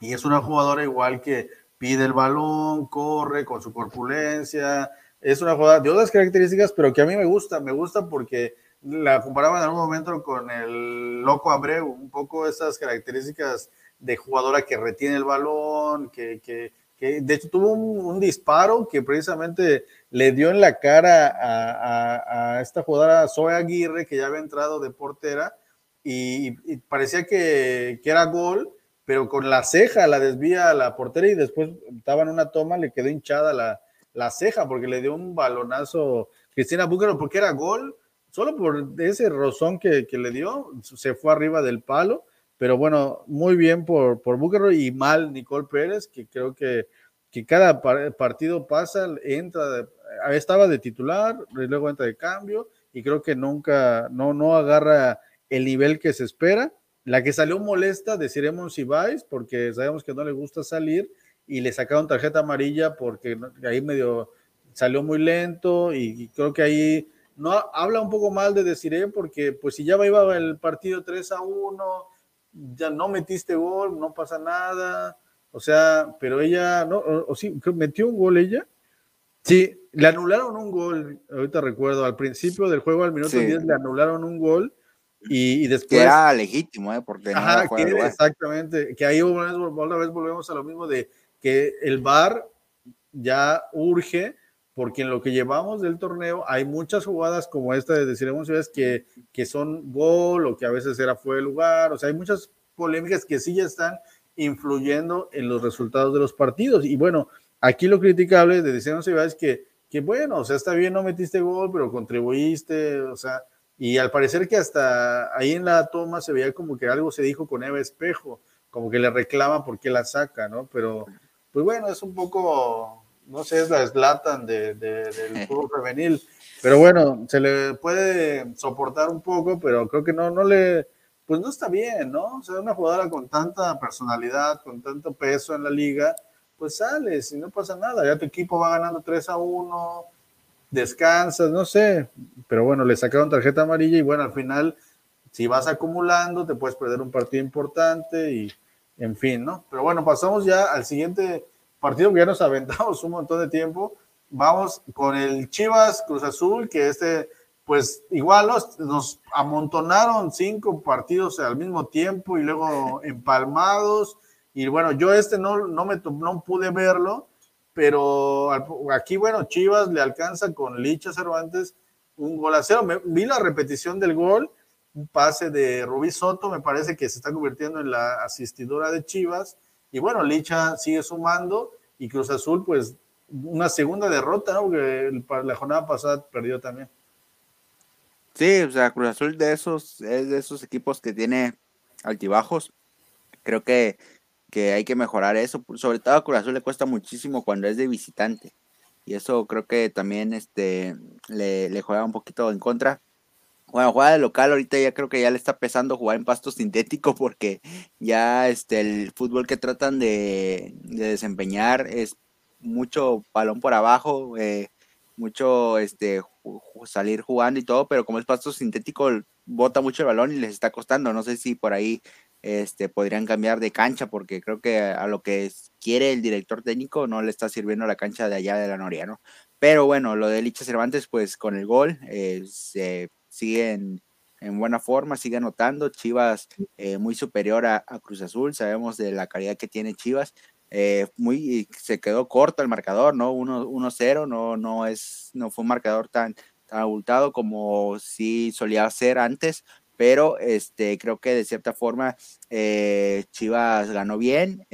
Y es una jugadora igual que pide el balón, corre con su corpulencia, es una jugadora de otras características, pero que a mí me gusta, me gusta porque la comparaba en algún momento con el Loco Abreu, un poco esas características de jugadora que retiene el balón, que, que, de hecho tuvo un, disparo que precisamente le dio en la cara a, a, esta jugadora Zoe Aguirre, que ya había entrado de portera, y, parecía que, que, era gol, pero con la ceja la desvía a la portera y después estaba en una toma, le quedó hinchada la, la ceja porque le dio un balonazo Cristina Búquero porque era gol, solo por ese rozón que, que le dio, se fue arriba del palo pero bueno, muy bien por, por y mal Nicole Pérez, que creo que, que cada partido pasa, entra, estaba de titular, luego entra de cambio y creo que nunca, no, no agarra el nivel que se espera. La que salió molesta de Siremon Sibais, porque sabemos que no le gusta salir y le sacaron tarjeta amarilla porque ahí medio salió muy lento y, creo que ahí no habla un poco mal de Desiree porque pues si ya iba el partido 3 a 1 ya no metiste gol, no pasa nada. O sea, pero ella, no, o, sí, metió un gol ella. Sí, le anularon un gol, ahorita recuerdo, al principio del juego, al minuto 10, le anularon un gol Y, después. Que era legítimo, ¿eh? Porque ajá, exactamente. Que ahí otra vez volvemos a lo mismo de que el VAR ya urge, porque en lo que llevamos del torneo hay muchas jugadas como esta de decir que, que son gol o que a veces era fuera de lugar. O sea, hay muchas polémicas que sí ya están influyendo en los resultados de los partidos. Y bueno, aquí lo criticable de Decir es que, que bueno, o sea, está bien, no metiste gol, pero contribuiste, o sea, y al parecer que hasta ahí en la toma se veía como que algo se dijo con Eva Espejo, como que le reclama por qué la saca, ¿no? Pero, pues bueno, es un poco, no sé, es la eslatan de, del fútbol femenil, pero bueno, se le puede soportar un poco, pero creo que no, no le, pues no está bien, ¿no? O sea, una jugadora con tanta personalidad, con tanto peso en la liga, pues sales y no pasa nada, ya tu equipo va ganando 3 a 1, descansas, no sé, pero bueno, le sacaron tarjeta amarilla y bueno, al final, si vas acumulando, te puedes perder un partido importante y en fin, ¿no? Pero bueno, pasamos ya al siguiente partido que ya nos aventamos un montón de tiempo. Vamos con el Chivas Cruz Azul, que este, pues igual nos amontonaron cinco partidos al mismo tiempo y luego empalmados. Y bueno, yo este no, no, me, no pude verlo, pero aquí, bueno, Chivas le alcanza con Licha Cervantes un gol a cero. vi la repetición del gol, un pase de Rubí Soto, me parece que se está convirtiendo en la asistidora de Chivas. Y bueno, Licha sigue sumando y Cruz Azul, pues una segunda derrota, ¿no? Porque la jornada pasada perdió también. Sí, o sea, Cruz Azul de esos, es de esos equipos que tiene altibajos. Creo que que hay que mejorar eso. Sobre todo a Cruz Azul le cuesta muchísimo cuando es de visitante. Y eso creo que también este, le, juega un poquito en contra. Bueno, juega de local, ahorita ya creo que ya le está pesando jugar en pasto sintético porque ya este, el fútbol que tratan de, desempeñar es mucho balón por abajo, eh, mucho este, salir jugando y todo, pero como es pasto sintético, bota mucho el balón y les está costando. No sé si por ahí este, podrían cambiar de cancha porque creo que a lo que quiere el director técnico no le está sirviendo la cancha de allá de la Noria, ¿no? Pero bueno, lo de Licha Cervantes, pues con el gol eh, se sigue en, buena forma, sigue anotando. Chivas eh, muy superior a, Cruz Azul, sabemos de la calidad que tiene Chivas. Eh, muy se quedó corto el marcador, ¿no? 1-0, no, no, no fue un marcador tan, tan abultado como sí solía ser antes, pero este, creo que de cierta forma eh, Chivas ganó bien,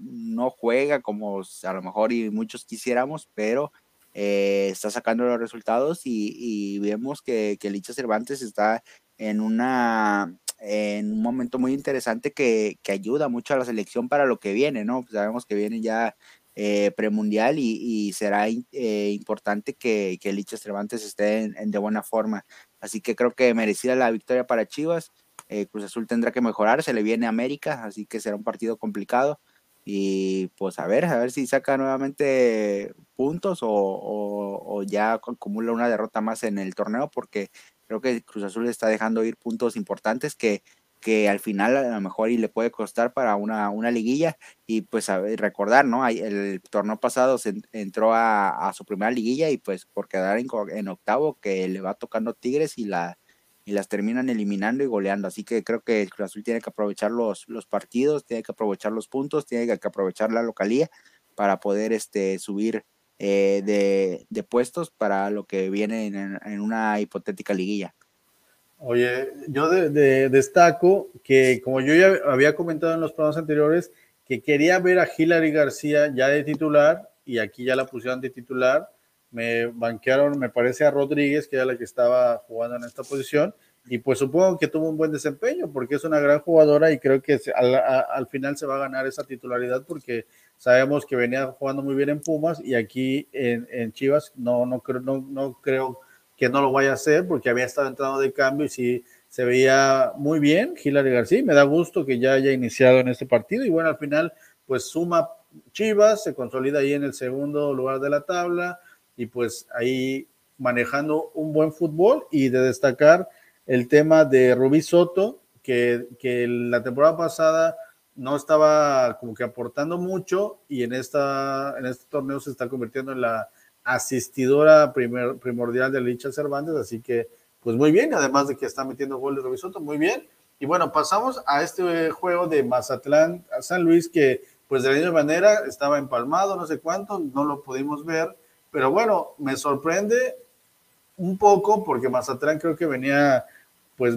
no juega como a lo mejor y muchos quisiéramos, pero eh, está sacando los resultados y, vemos que, que Cervantes está en una un momento muy interesante que, ayuda mucho a la selección para lo que viene, ¿no? sabemos que viene ya eh, premundial y, será eh, importante que, que Cervantes esté en, de buena forma. Así que creo que merecida la victoria para Chivas. Eh, Cruz Azul tendrá que mejorar, se le viene a América, así que será un partido complicado. Y pues a ver, a ver si saca nuevamente puntos o, ya acumula una derrota más en el torneo, porque creo que Cruz Azul está dejando ir puntos importantes que que al final a lo mejor y le puede costar para una, una liguilla y pues a recordar, ¿no? El torneo pasado se entró a, su primera liguilla y pues por quedar en, octavo que le va tocando Tigres y, la, y las terminan eliminando y goleando. Así que creo que el Cruz Azul tiene que aprovechar los, los partidos, tiene que aprovechar los puntos, tiene que aprovechar la localía para poder este, subir eh, de, de, puestos para lo que viene en una hipotética liguilla. Oye, yo destaco que, como yo ya había comentado en los programas anteriores, que quería ver a Hilary García ya de titular y aquí ya la pusieron de titular. Me banquearon, me parece, a Rodríguez, que era la que estaba jugando en esta posición. Y pues supongo que tuvo un buen desempeño porque es una gran jugadora y creo que al, final se va a ganar esa titularidad porque sabemos que venía jugando muy bien en Pumas y aquí en, Chivas no, no, creo, no, no creo que no lo vaya a hacer porque había estado entrando de cambio y sí se veía muy bien Hilary García. Me da gusto que ya haya iniciado en este partido y bueno, al final pues suma Chivas, se consolida ahí en el segundo lugar de la tabla y pues ahí manejando un buen fútbol y de destacar el tema de Rubí Soto, que, que la temporada pasada no estaba como que aportando mucho y en, esta, en este torneo se está convirtiendo en la asistidora primer, primordial de Licha Cervantes, así que pues muy bien, además de que está metiendo goles Robisoto, muy bien. Y bueno, pasamos a este juego de Mazatlán a San Luis, que pues de la misma manera estaba empalmado, no sé cuánto, no lo pudimos ver, pero bueno, me sorprende un poco porque Mazatlán creo que venía pues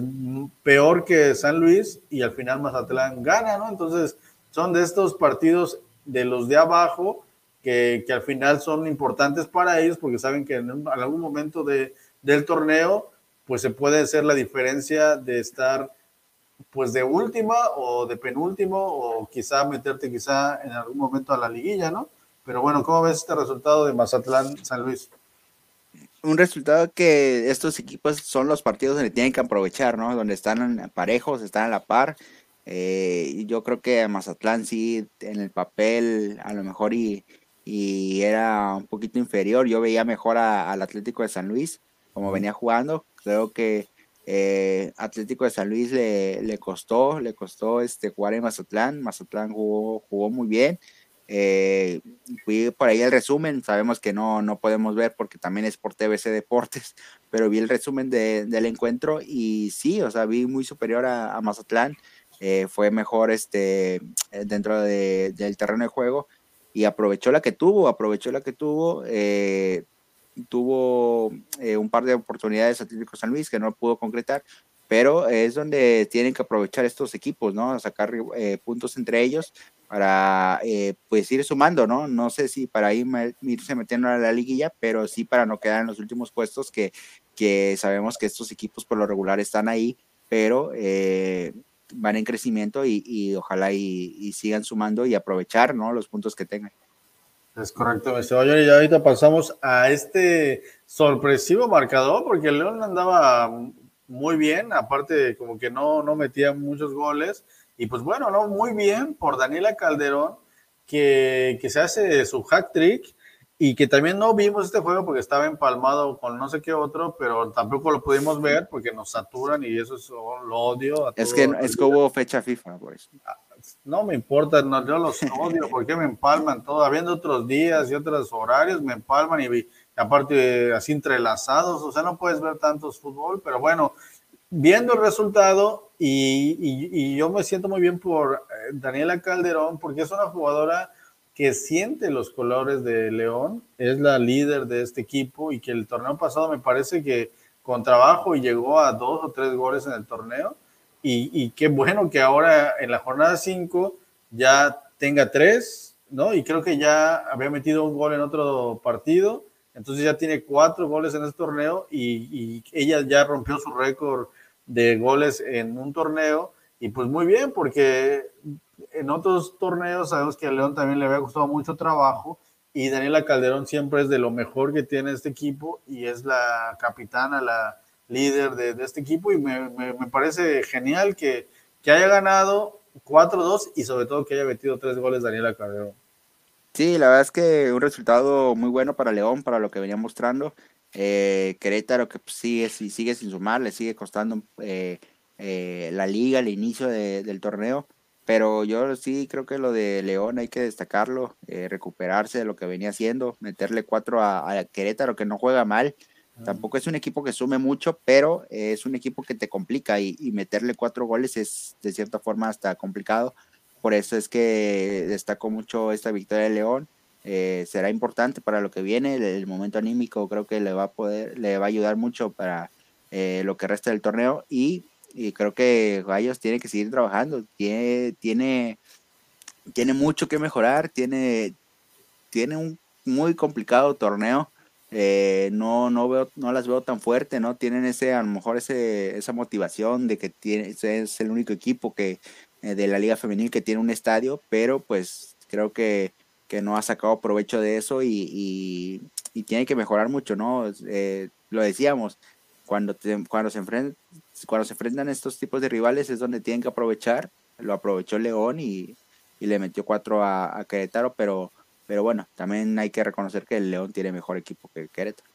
peor que San Luis y al final Mazatlán gana, ¿no? Entonces son de estos partidos de los de abajo que, que al final son importantes para ellos porque saben que en algún momento de, del torneo pues se puede hacer la diferencia de estar pues de última o de penúltimo o quizá meterte quizá en algún momento a la liguilla, ¿no? Pero bueno, ¿cómo ves este resultado de Mazatlán San Luis? Un resultado que estos equipos son los partidos donde tienen que aprovechar, ¿no? Donde están parejos, están a la par. Eh, yo creo que Mazatlán sí, en el papel, a lo mejor y, y era un poquito inferior. Yo veía mejor al Atlético de San Luis, como venía jugando. Creo que eh, Atlético de San Luis le, le, costó, le costó este, jugar en Mazatlán. Mazatlán jugó, jugó muy bien. Eh, fui por ahí el resumen, sabemos que no, no podemos ver porque también es por TBC Deportes, pero vi el resumen de, del encuentro y sí, o sea, vi muy superior a, Mazatlán, eh, fue mejor este, dentro de, del terreno de juego y aprovechó la que tuvo, aprovechó la que tuvo, eh, tuvo eh, un par de oportunidades Atlético San Luis que no pudo concretar, pero es donde tienen que aprovechar estos equipos, ¿no? Sacar eh, puntos entre ellos para eh, pues ir sumando, ¿no? No sé si para irse metiendo a la liguilla, pero sí para no quedar en los últimos puestos que, que sabemos que estos equipos por lo regular están ahí, pero van en crecimiento y, ojalá y, y, sigan sumando y aprovechar, ¿no? Los puntos que tengan. Es correcto, Mr. Y ahorita pasamos a este sorpresivo marcador, porque el León andaba muy bien, aparte como que no, no metía muchos goles. Y pues bueno, no, muy bien por Daniela Calderón, que, que se hace su hack trick y que también no vimos este juego porque estaba empalmado con no sé qué otro, pero tampoco lo pudimos ver porque nos saturan y eso es lo odio. es que es que hubo fecha FIFA por eso. Ah, no me importa, no, yo los odio, porque me empalman todo, habiendo otros días y otros horarios, me empalman y, aparte así entrelazados, o sea, no puedes ver tantos fútbol, pero bueno, viendo el resultado y, y, yo me siento muy bien por eh, Daniela Calderón, porque es una jugadora que siente los colores de León, es la líder de este equipo y que el torneo pasado me parece que con trabajo y llegó a dos o tres goles en el torneo y, qué bueno que ahora en la jornada 5 ya tenga tres, ¿no? Y creo que ya había metido un gol en otro partido, entonces ya tiene cuatro goles en este torneo y, ella ya rompió su récord de goles en un torneo y pues muy bien porque en otros torneos sabemos que a León también le había costado mucho trabajo y Daniela Calderón siempre es de lo mejor que tiene este equipo y es la capitana, la, líder de, este equipo y me, parece genial que, haya ganado 4-2 y sobre todo que haya metido tres goles Daniela Calderón. Sí, la verdad es que un resultado muy bueno para León, para lo que venía mostrando. Eh, Querétaro que pues, sigue, sigue sin sumar, le sigue costando eh, eh, la liga, el inicio del torneo. Pero yo sí creo que lo de León hay que destacarlo, recuperarse de lo que venía haciendo, meterle cuatro a, a Querétaro que no juega mal. Tampoco es un equipo que sume mucho, pero es un equipo que te complica y, meterle cuatro goles es de cierta forma hasta complicado. Por eso es que destacó mucho esta victoria de León. Eh, será importante para lo que viene. El, momento anímico creo que le va a poder, le va a ayudar mucho para eh, lo que resta del torneo y, creo que Gallos tiene que seguir trabajando. Tiene, tiene, tiene mucho que mejorar. Tiene, tiene un muy complicado torneo eh, no, no, veo, no las veo tan fuerte, ¿no? Tienen ese, a lo mejor ese, esa motivación de que tiene, es el único equipo que, de la Liga Femenil que tiene un estadio, pero pues creo que, que no ha sacado provecho de eso y, y, tiene que mejorar mucho, ¿no? Eh, lo decíamos, cuando, cuando, se enfrentan, cuando se enfrentan estos tipos de rivales es donde tienen que aprovechar, lo aprovechó León y, y le metió cuatro a, a Querétaro, pero pero bueno, también hay que reconocer que el León tiene mejor equipo que Querétaro.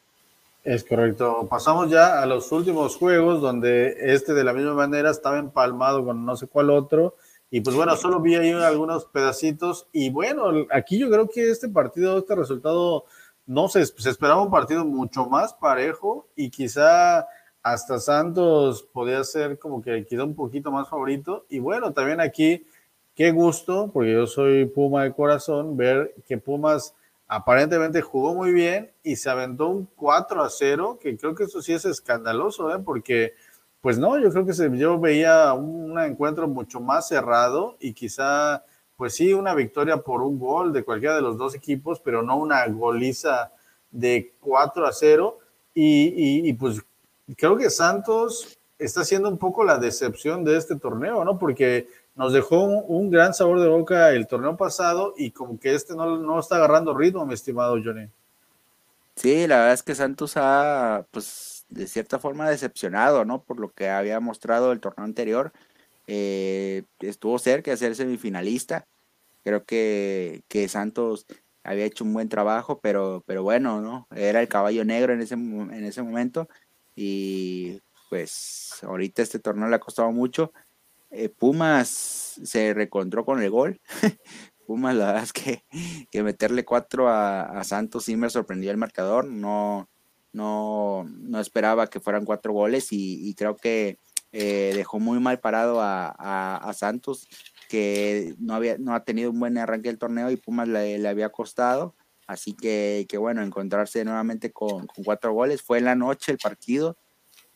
Es correcto. Pasamos ya a los últimos juegos donde este de la misma manera estaba empalmado con no sé cuál otro. Y pues bueno, solo vi ahí algunos pedacitos. Y bueno, aquí yo creo que este partido, este resultado, no sé, se esperaba un partido mucho más parejo y quizá hasta Santos podía ser como que quizá un poquito más favorito. Y bueno, también aquí, qué gusto, porque yo soy Puma de corazón, ver que Pumas aparentemente jugó muy bien y se aventó un 4 a 0, que creo que eso sí es escandaloso, ¿eh? porque pues no, yo creo que se, yo veía un, encuentro mucho más cerrado y quizá, pues sí, una victoria por un gol de cualquiera de los dos equipos, pero no una goliza de 4 a 0. Y, y, pues creo que Santos está siendo un poco la decepción de este torneo, ¿no? Porque nos dejó un, gran sabor de boca el torneo pasado y como que este no, no está agarrando ritmo, mi estimado Johnny. Sí, la verdad es que Santos ha, pues, de cierta forma decepcionado, ¿no? Por lo que había mostrado el torneo anterior. Eh, estuvo cerca de ser semifinalista. Creo que, que Santos había hecho un buen trabajo, pero, pero bueno, ¿no? Era el caballo negro en ese, en ese momento y pues ahorita este torneo le ha costado mucho. Eh, Pumas se recontró con el gol. Pumas, la verdad es que, que meterle cuatro a, Santos sí me sorprendió el marcador. No, no, no esperaba que fueran cuatro goles y, creo que eh, dejó muy mal parado a, a Santos que no, había, no ha tenido un buen arranque del torneo y Pumas le, había costado. Así que, que, bueno, encontrarse nuevamente con, cuatro goles. Fue en la noche el partido.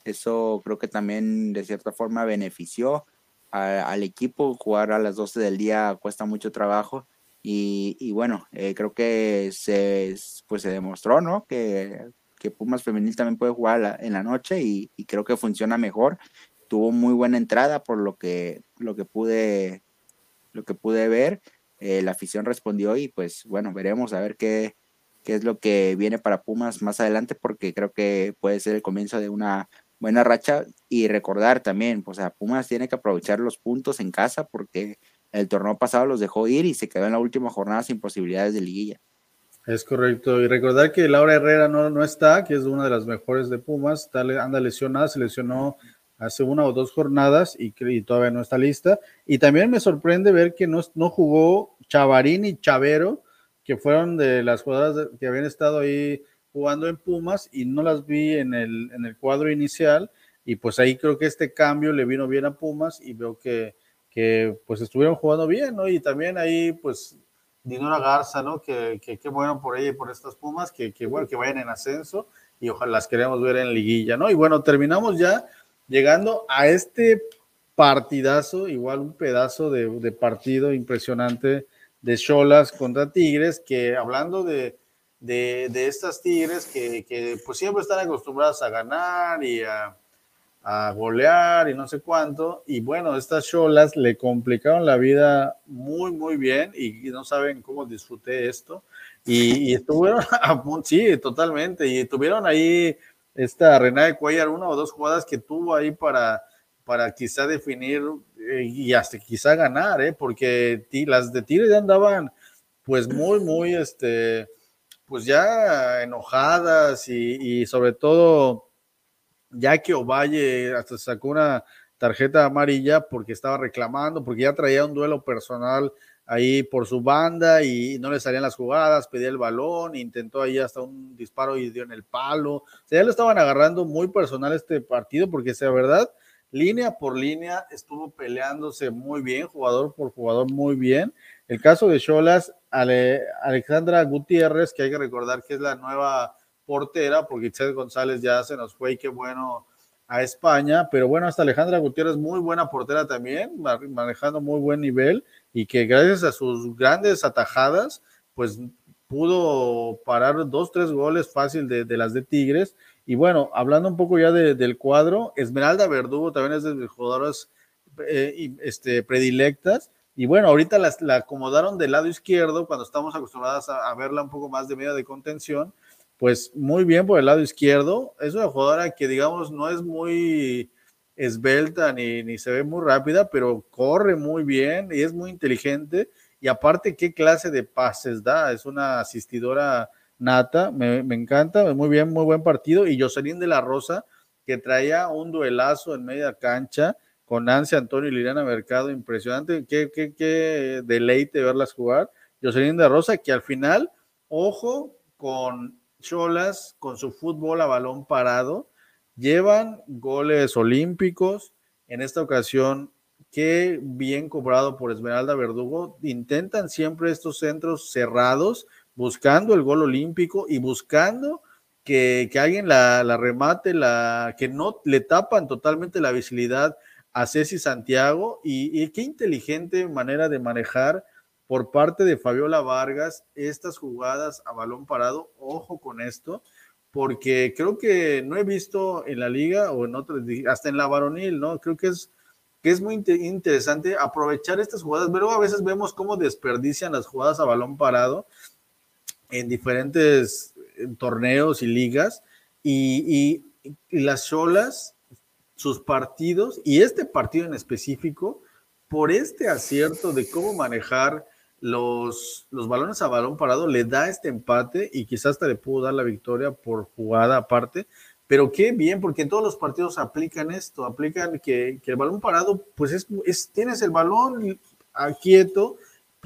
Eso creo que también de cierta forma benefició al equipo. Jugar a las 12 del día cuesta mucho trabajo. Y, y bueno, eh, creo que se, pues se demostró, ¿no? Que, que Pumas Femenil también puede jugar en la noche y, creo que funciona mejor. Tuvo muy buena entrada por lo que, lo que pude lo que pude ver, eh, la afición respondió y pues bueno, veremos a ver qué, qué es lo que viene para Pumas más adelante, porque creo que puede ser el comienzo de una buena racha y recordar también, pues a Pumas tiene que aprovechar los puntos en casa porque el torneo pasado los dejó ir y se quedó en la última jornada sin posibilidades de liguilla. Es correcto. Y recordar que Laura Herrera no, no está, que es una de las mejores de Pumas, anda lesionada, se lesionó hace una o dos jornadas y, todavía no está lista. Y también me sorprende ver que no, no jugó Chavarín y Chavero, que fueron de las jugadoras que habían estado ahí jugando en Pumas y no las vi en el, en el cuadro inicial. Y pues ahí creo que este cambio le vino bien a Pumas y veo que, que pues estuvieron jugando bien, ¿no? Y también ahí pues Dinora Garza, ¿no? Que qué bueno por ella y por estas Pumas, que, que bueno, que vayan en ascenso y ojalá las queremos ver en liguilla, ¿no? Y bueno, terminamos ya llegando a este partidazo, igual un pedazo de, partido impresionante de Cholas contra Tigres, que hablando de, de, estas Tigres que, pues siempre están acostumbradas a ganar y a, golear y no sé cuánto, y bueno, estas Cholas le complicaron la vida muy, muy bien y, no saben cómo disfruté esto. Y, y estuvieron, sí, totalmente, y estuvieron ahí esta Rená de Cuellar, una o dos jugadas que tuvo ahí para, para quizá definir eh, y hasta quizá ganar, ¿eh? porque las de Tigres ya andaban pues muy, muy, este, pues ya enojadas y, sobre todo ya que Ovalle hasta sacó una tarjeta amarilla porque estaba reclamando, porque ya traía un duelo personal ahí por su banda y no le salían las jugadas, pedía el balón, intentó ahí hasta un disparo y dio en el palo. O sea, ya lo estaban agarrando muy personal este partido porque, sea verdad, línea por línea estuvo peleándose muy bien, jugador por jugador muy bien. El caso de Cholas, Alexandra Gutiérrez, que hay que recordar que es la nueva portera, porque Itzel González ya se nos fue y qué bueno a España, pero bueno, hasta Alejandra Gutiérrez, muy buena portera también, manejando muy buen nivel y que gracias a sus grandes atajadas, pues pudo parar dos, tres goles fácil de, las de Tigres. Y bueno, hablando un poco ya del cuadro, Esmeralda Verdugo también es de mis jugadoras eh, este, predilectas. Y bueno, ahorita la acomodaron del lado izquierdo cuando estamos acostumbradas a, a verla un poco más de media de contención pues muy bien por el lado izquierdo. Es una jugadora que, digamos, no es muy esbelta ni, ni se ve muy rápida, pero corre muy bien y es muy inteligente. Y aparte, qué clase de pases da. Es una asistidora nata, me, encanta, muy bien, muy buen partido. Y Jocelyn de la Rosa, que traía un duelazo en media cancha con Nancy Antonio y Liliana Mercado, impresionante. Qué, qué, qué deleite verlas jugar. Jocelyn de la Rosa, que al final, ojo con Cholas con su fútbol a balón parado, llevan goles olímpicos. En esta ocasión, qué bien cobrado por Esmeralda Verdugo. Intentan siempre estos centros cerrados, buscando el gol olímpico y buscando que, alguien la, remate, la, que no le tapan totalmente la visibilidad a Ceci Santiago. Y, y qué inteligente manera de manejar por parte de Fabiola Vargas estas jugadas a balón parado. Ojo con esto porque creo que no he visto en la liga o en otros, hasta en la varonil, ¿no? Creo que es, que es muy interesante aprovechar estas jugadas, pero a veces vemos cómo desperdician las jugadas a balón parado en diferentes torneos y ligas y, y las cholas, sus partidos y este partido en específico, por este acierto de cómo manejar los, los balones a balón parado, le da este empate y quizás hasta le pudo dar la victoria por jugada aparte. Pero qué bien, porque en todos los partidos aplican esto, aplican que, el balón parado, pues es, es, tienes el balón quieto,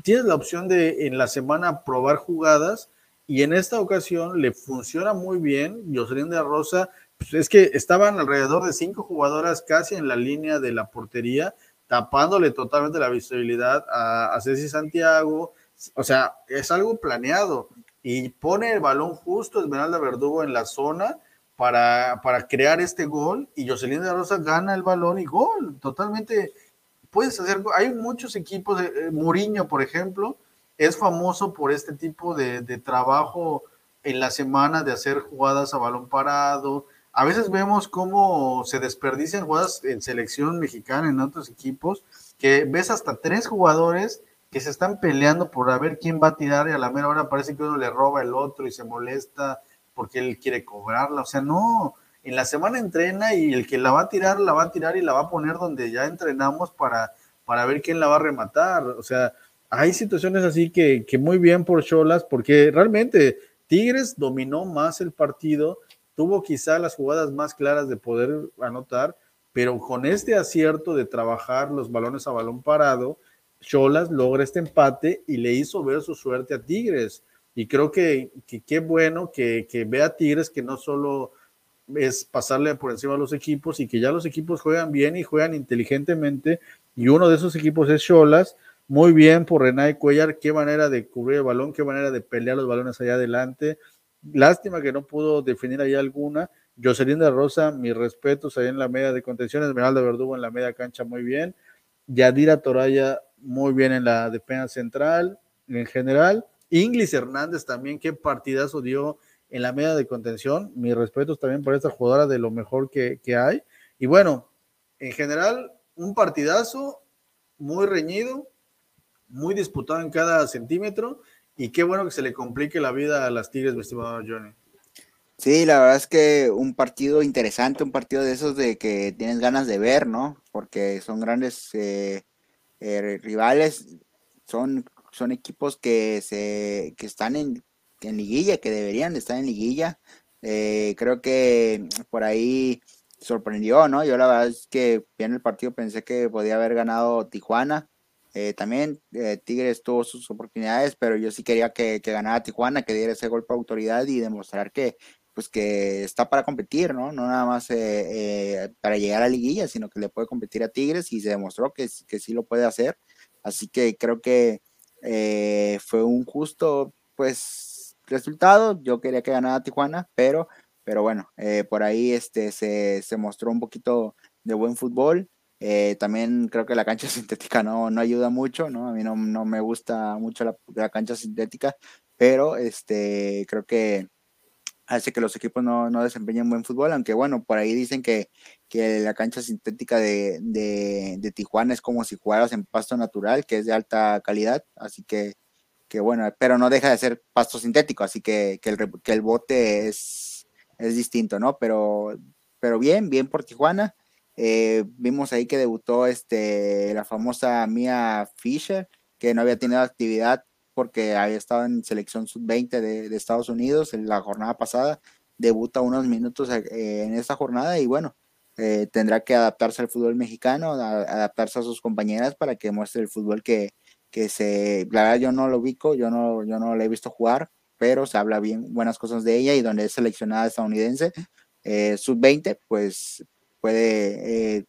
tienes la opción de en la semana probar jugadas y en esta ocasión le funciona muy bien. Jocelyn de Rosa, pues es que estaban alrededor de cinco jugadoras casi en la línea de la portería tapándole totalmente la visibilidad a, a Ceci Santiago. O sea, es algo planeado y pone el balón justo Esmeralda Verdugo en la zona para, para crear este gol y Jocelyn de Rosa gana el balón y gol. Totalmente puedes hacer. Hay muchos equipos, eh, eh, Muriño, por ejemplo, es famoso por este tipo de, de trabajo en la semana de hacer jugadas a balón parado, a veces vemos cómo se desperdician jugadas en selección mexicana, en otros equipos, que ves hasta tres jugadores que se están peleando por a ver quién va a tirar y a la mera hora parece que uno le roba el otro y se molesta porque él quiere cobrarla. O sea, no, en la semana entrena y el que la va a tirar, la va a tirar y la va a poner donde ya entrenamos para, para ver quién la va a rematar. O sea, hay situaciones así que, que muy bien por Cholas, porque realmente Tigres dominó más el partido tuvo quizá las jugadas más claras de poder anotar, pero con este acierto de trabajar los balones a balón parado, Cholas logra este empate y le hizo ver su suerte a Tigres. Y creo que qué bueno que, que vea Tigres que no solo es pasarle por encima a los equipos y que ya los equipos juegan bien y juegan inteligentemente. Y uno de esos equipos es Cholas. Muy bien por Renay Cuellar, qué manera de cubrir el balón, qué manera de pelear los balones allá adelante. Lástima que no pudo definir ahí alguna. Jocelyn de Rosa, mis respetos ahí en la media de contención. Esmeralda Verdugo en la media cancha muy bien. Yadira Toraya muy bien en la defensa central en general. Inglis Hernández también, qué partidazo dio en la media de contención. Mis respetos también por esta jugadora de lo mejor que, que hay. Y bueno, en general, un partidazo muy reñido, muy disputado en cada centímetro y qué bueno que se le complique la vida a las Tigres, mi estimado Johnny. Sí, la verdad es que un partido interesante, un partido de esos de que tienes ganas de ver, ¿no? Porque son grandes eh, eh, rivales, son, son equipos que, se, que están en, en liguilla, que deberían de estar en liguilla. Eh, creo que por ahí sorprendió, ¿no? Yo la verdad es que en el partido pensé que podía haber ganado Tijuana, eh, también eh, Tigres tuvo sus oportunidades, pero yo sí quería que, ganara Tijuana, que diera ese golpe de autoridad y demostrar que, pues, que está para competir, ¿no? No nada más eh, para llegar a liguilla, sino que le puede competir a Tigres y se demostró que, que sí lo puede hacer. Así que creo que fue un justo, pues, resultado. Yo quería que ganara Tijuana, pero, pero bueno, por ahí este, se, se mostró un poquito de buen fútbol. Eh, también creo que la cancha sintética no, no ayuda mucho, ¿no? A mí no, no me gusta mucho la, cancha sintética, pero este, creo que hace que los equipos no, no, desempeñen buen fútbol, aunque bueno, por ahí dicen que, que la cancha sintética de, de, de, Tijuana es como si jugaras en pasto natural, que es de alta calidad, así que, que bueno, pero no deja de ser pasto sintético, así que, que, el, que el bote es, es distinto, ¿no? Pero, pero bien, bien por Tijuana. Eh, vimos ahí que debutó este, la famosa Mia Fisher, que no había tenido actividad porque había estado en selección sub-20 de, Estados Unidos en la jornada pasada. Debuta unos minutos eh, en esta jornada y bueno, eh, tendrá que adaptarse al fútbol mexicano, adaptarse a sus compañeras para que muestre el fútbol que, que se... La verdad yo no lo ubico, yo no, yo no la he visto jugar, pero se habla bien buenas cosas de ella y donde es seleccionada estadounidense, eh, sub-20, pues puede, eh,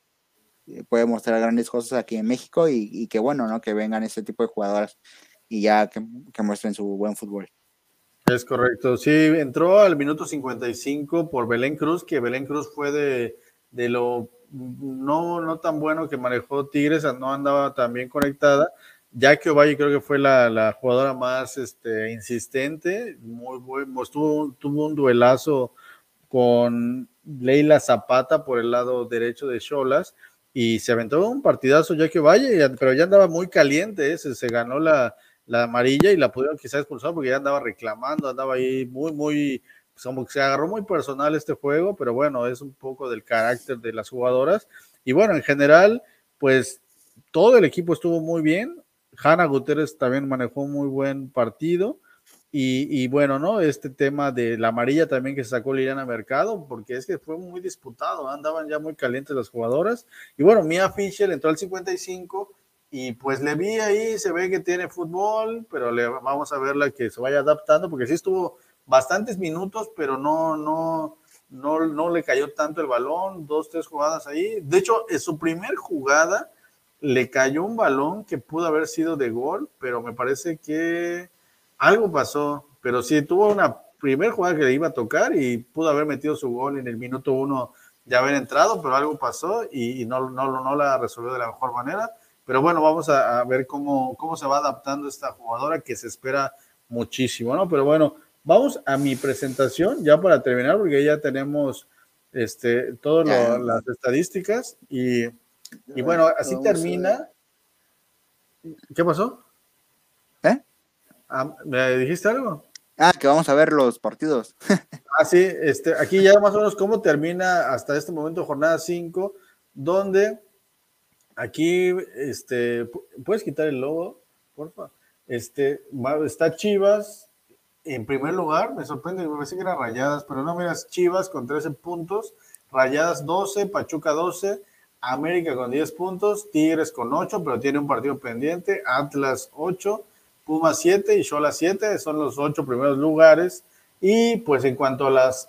puede mostrar grandes cosas aquí en México y, que bueno, ¿no? Que vengan este tipo de jugadoras y ya que, que muestren su buen fútbol. Es correcto, sí, entró al minuto 55 por Belén Cruz, que Belén Cruz fue de, de lo no, no tan bueno que manejó Tigres, no andaba tan bien conectada. Jackie Ovalle creo que fue la, la jugadora más este, insistente, muy bueno, tuvo, tuvo un duelazo con Leila Zapata por el lado derecho de Cholas y se aventó un partidazo Jackie Ovalle, pero ya andaba muy caliente, ese, se ganó la, la amarilla y la pudieron quizás expulsar porque ya andaba reclamando, andaba ahí muy, muy, pues como que se agarró muy personal este juego, pero bueno, es un poco del carácter de las jugadoras. Y bueno, en general, pues todo el equipo estuvo muy bien. Hanna Guterres también manejó muy buen partido. Y, y, bueno, ¿no? Este tema de la amarilla también que sacó Liliana Mercado, porque es que fue muy disputado, andaban ya muy calientes las jugadoras. Y bueno, Mia Fischer entró al 55 y pues le vi ahí, se ve que tiene fútbol, pero le vamos a verla que se vaya adaptando, porque sí estuvo bastantes minutos, pero no, no, no, no le cayó tanto el balón, dos, tres jugadas ahí. De hecho, en su primer jugada le cayó un balón que pudo haber sido de gol, pero me parece que algo pasó, pero sí tuvo una primer jugada que le iba a tocar y pudo haber metido su gol en el minuto uno ya haber entrado, pero algo pasó y, y no, no, no la resolvió de la mejor manera pero bueno, vamos a, ver cómo, cómo se va adaptando esta jugadora que se espera muchísimo, ¿no? Pero bueno, vamos a mi presentación ya para terminar, porque ya tenemos este, todas las estadísticas y, y bueno, así termina. ¿Qué pasó? Ah, ¿Me dijiste algo? Ah, que vamos a ver los partidos. ah, sí, este, aquí ya más o menos cómo termina hasta este momento jornada 5, donde Aquí, este, ¿puedes quitar el logo, porfa? Este, está Chivas en primer lugar, me sorprende, me parece que eran rayadas, pero no miras Chivas con 13 puntos, rayadas 12, Pachuca 12, América con 10 puntos, Tigres con 8, pero tiene un partido pendiente, Atlas 8, Puma 7 y Chola 7, son los 8 primeros lugares. Y pues en cuanto a las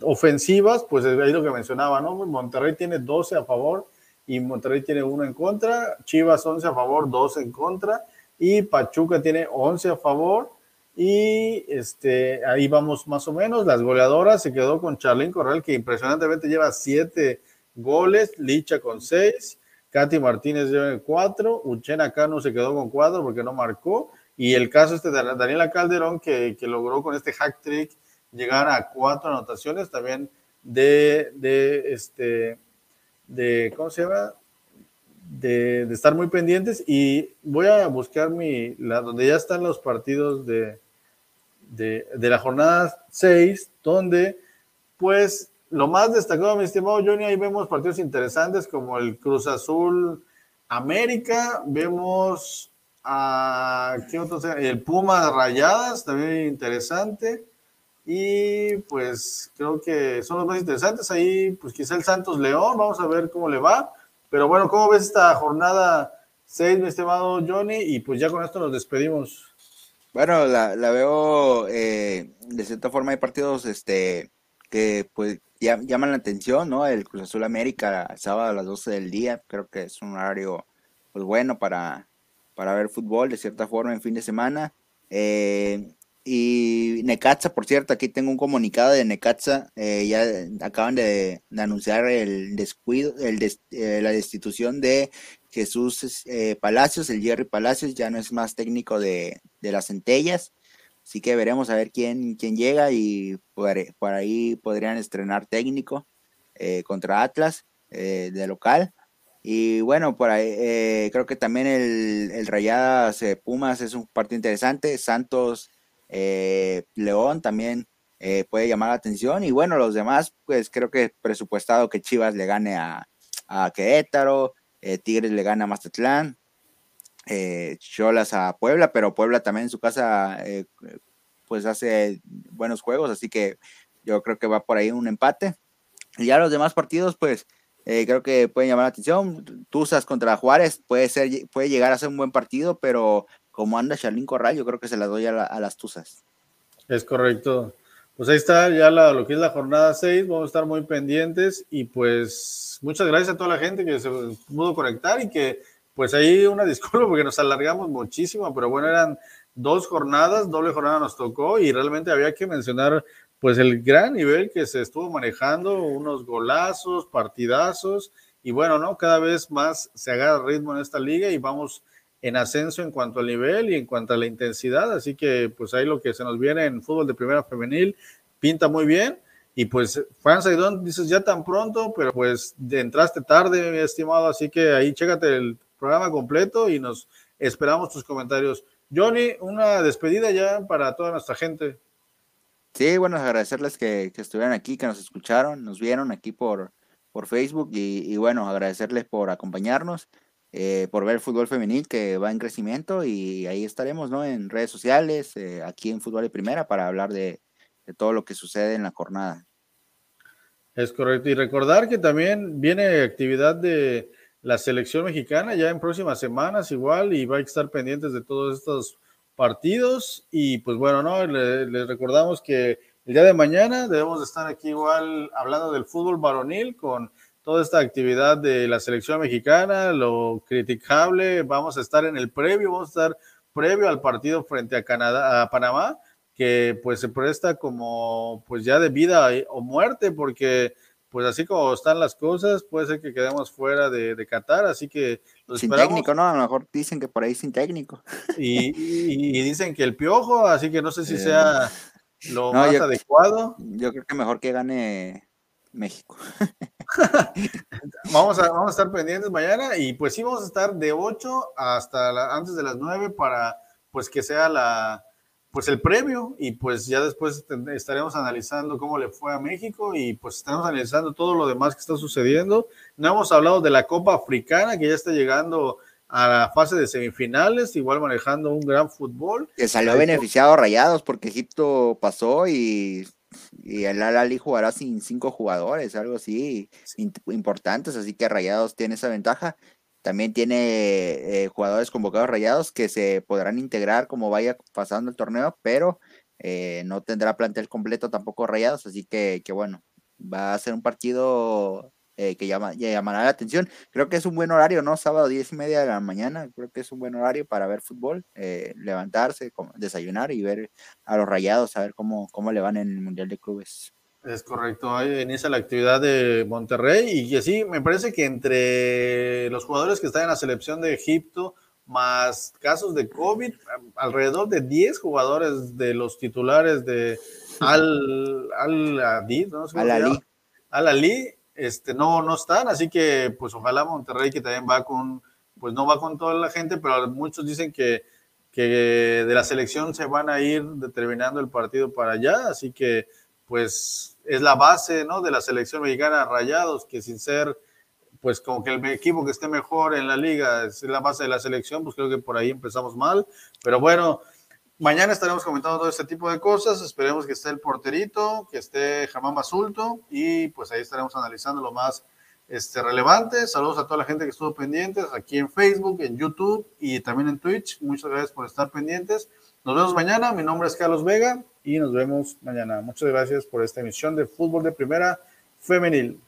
ofensivas, pues ahí lo que mencionaba, ¿no? Monterrey tiene 12 a favor, y Monterrey tiene uno en contra, Chivas 11 a favor, 2 en contra y Pachuca tiene 11 a favor y este, ahí vamos más o menos, las goleadoras se quedó con Charlín Corral que impresionantemente lleva 7 goles, Licha con 6, Katy Martínez lleva 4, Uchena Cano se quedó con 4 porque no marcó y el caso este de Daniela Calderón que, que logró con este hack trick llegar a 4 anotaciones también de, de este de, ¿cómo se llama? De, estar muy pendientes y voy a buscar mi, donde ya están los partidos de, de, de la jornada 6, donde pues lo más destacado, mi estimado Johnny, ahí vemos partidos interesantes como el Cruz Azul América, vemos a, ¿qué otro sea? El Puma Rayadas, también interesante. Y pues creo que son los más interesantes. Ahí, pues quizá el Santos León, vamos a ver cómo le va. Pero bueno, ¿cómo ves esta jornada 6, mi estimado Johnny? Y pues ya con esto nos despedimos. Bueno, la, la veo eh, de cierta forma hay partidos este que pues llaman la atención, ¿no? El Cruz Azul América, sábado a las 12 del día, creo que es un horario pues bueno para, para ver fútbol de cierta forma en fin de semana. Eh, y Necaxa, por cierto, aquí tengo un comunicado de Necaxa, eh, ya acaban de, anunciar el descuido, el eh, la destitución de Jesús eh, Palacios, el Jerry Palacios, ya no es más técnico de, las centellas, así que veremos a ver quién, quién llega y por, ahí podrían estrenar técnico contra Atlas de local. Y bueno, por ahí creo que también el, el Rayadas Pumas es un partido interesante, Santos eh, León también eh, puede llamar la atención. Y bueno, los demás, pues creo que presupuestado que Chivas le gane a, a Querétaro, eh, Tigres le gane a Mazatlán, Cholas a Puebla, pero Puebla también en su casa pues hace buenos juegos, así que yo creo que va por ahí un empate. Y ya los demás partidos, pues creo que pueden llamar la atención. Tuzas contra Juárez puede ser, puede llegar a ser un buen partido, pero como anda Charlín Corral, yo creo que se la doy a, las Tuzas. Es correcto. pues ahí está ya lo que es la jornada 6, vamos a estar muy pendientes y pues muchas gracias a toda la gente que se pudo conectar y que pues ahí una disculpa porque nos alargamos muchísimo, pero bueno, eran dos jornadas, doble jornada nos tocó y realmente había que mencionar pues el gran nivel que se estuvo manejando, unos golazos, partidazos y bueno, ¿no? Cada vez más se agarra ritmo en esta liga y vamos en ascenso en cuanto al nivel y en cuanto a la intensidad, así que pues ahí lo que se nos viene en fútbol de primera femenil pinta muy bien. Y pues, Fran Saidón, dices ya tan pronto, pero pues entraste tarde, mi estimado, así que ahí chécate el programa completo y nos esperamos tus comentarios. Johnny, una despedida ya para toda nuestra gente. Sí, bueno, agradecerles que, que estuvieran aquí, que nos escucharon, nos vieron aquí por, por Facebook y, bueno, agradecerles por acompañarnos, eh, por ver el fútbol femenil que va en crecimiento y ahí estaremos, ¿no? En redes sociales, eh, aquí en Fútbol de Primera para hablar de, de todo lo que sucede en la jornada. Es correcto. Y recordar que también viene actividad de la selección mexicana ya en próximas semanas igual y va a estar pendientes de todos estos partidos. Y pues bueno, ¿no? Les recordamos que el día de mañana debemos estar aquí igual hablando del fútbol varonil con toda esta actividad de la selección mexicana, lo criticable, vamos a estar en el previo, vamos a estar previo al partido frente a Canadá, a Panamá, que pues se presta como pues ya de vida o muerte, porque pues así como están las cosas, puede ser que quedemos fuera de, de Qatar, así que... sin técnico, ¿no? A lo mejor dicen que por ahí sin técnico. Y, dicen que el piojo, así que no sé si sea lo más adecuado. Yo creo que mejor que gane México. vamos, a, vamos a estar pendientes mañana y pues sí vamos a estar de 8 hasta antes de las 9 para pues que sea la pues el previo y pues ya después estaremos analizando cómo le fue a México y pues estaremos analizando todo lo demás que está sucediendo. No hemos hablado de la Copa Africana que ya está llegando a la fase de semifinales, igual manejando un gran fútbol. Que salió beneficiado Rayados porque Egipto pasó y, y el Al-Ali jugará sin cinco jugadores, algo así importantes, así que Rayados tiene esa ventaja. También tiene eh, jugadores convocados rayados que se podrán integrar como vaya pasando el torneo, pero eh, no tendrá plantel completo tampoco rayados, así que, que bueno, va a ser un partido eh, que llama, llamará la atención. Creo que es un buen horario, ¿no? Sábado diez y media de la mañana, creo que es un buen horario para ver fútbol, levantarse, desayunar y ver a los rayados, a ver cómo, cómo le van en el Mundial de Clubes. Es correcto, ahí inicia la actividad de Monterrey y que sí, me parece que entre los jugadores que están en la selección de Egipto, más casos de COVID, alrededor de 10 jugadores de los titulares de Al, Al Adi, ¿no? Al Ali. Al Ali, este, no, no están, así que pues ojalá Monterrey que también va con, pues no va con toda la gente, pero muchos dicen que, que de la selección se van a ir determinando el partido para allá, así que pues es la base, ¿no? De la selección mexicana, Rayados, que sin ser, pues como que el equipo que esté mejor en la liga es la base de la selección, pues creo que por ahí empezamos mal. Pero bueno, mañana estaremos comentando todo este tipo de cosas. Esperemos que esté el porterito, que esté Jamán Basulto y pues ahí estaremos analizando lo más este, relevante. Saludos a toda la gente que estuvo pendientes aquí en Facebook, en YouTube y también en Twitch. Muchas gracias por estar pendientes. Nos vemos mañana. Mi nombre es Carlos Vega y nos vemos mañana. Muchas gracias por esta emisión de Fútbol de Primera Femenil.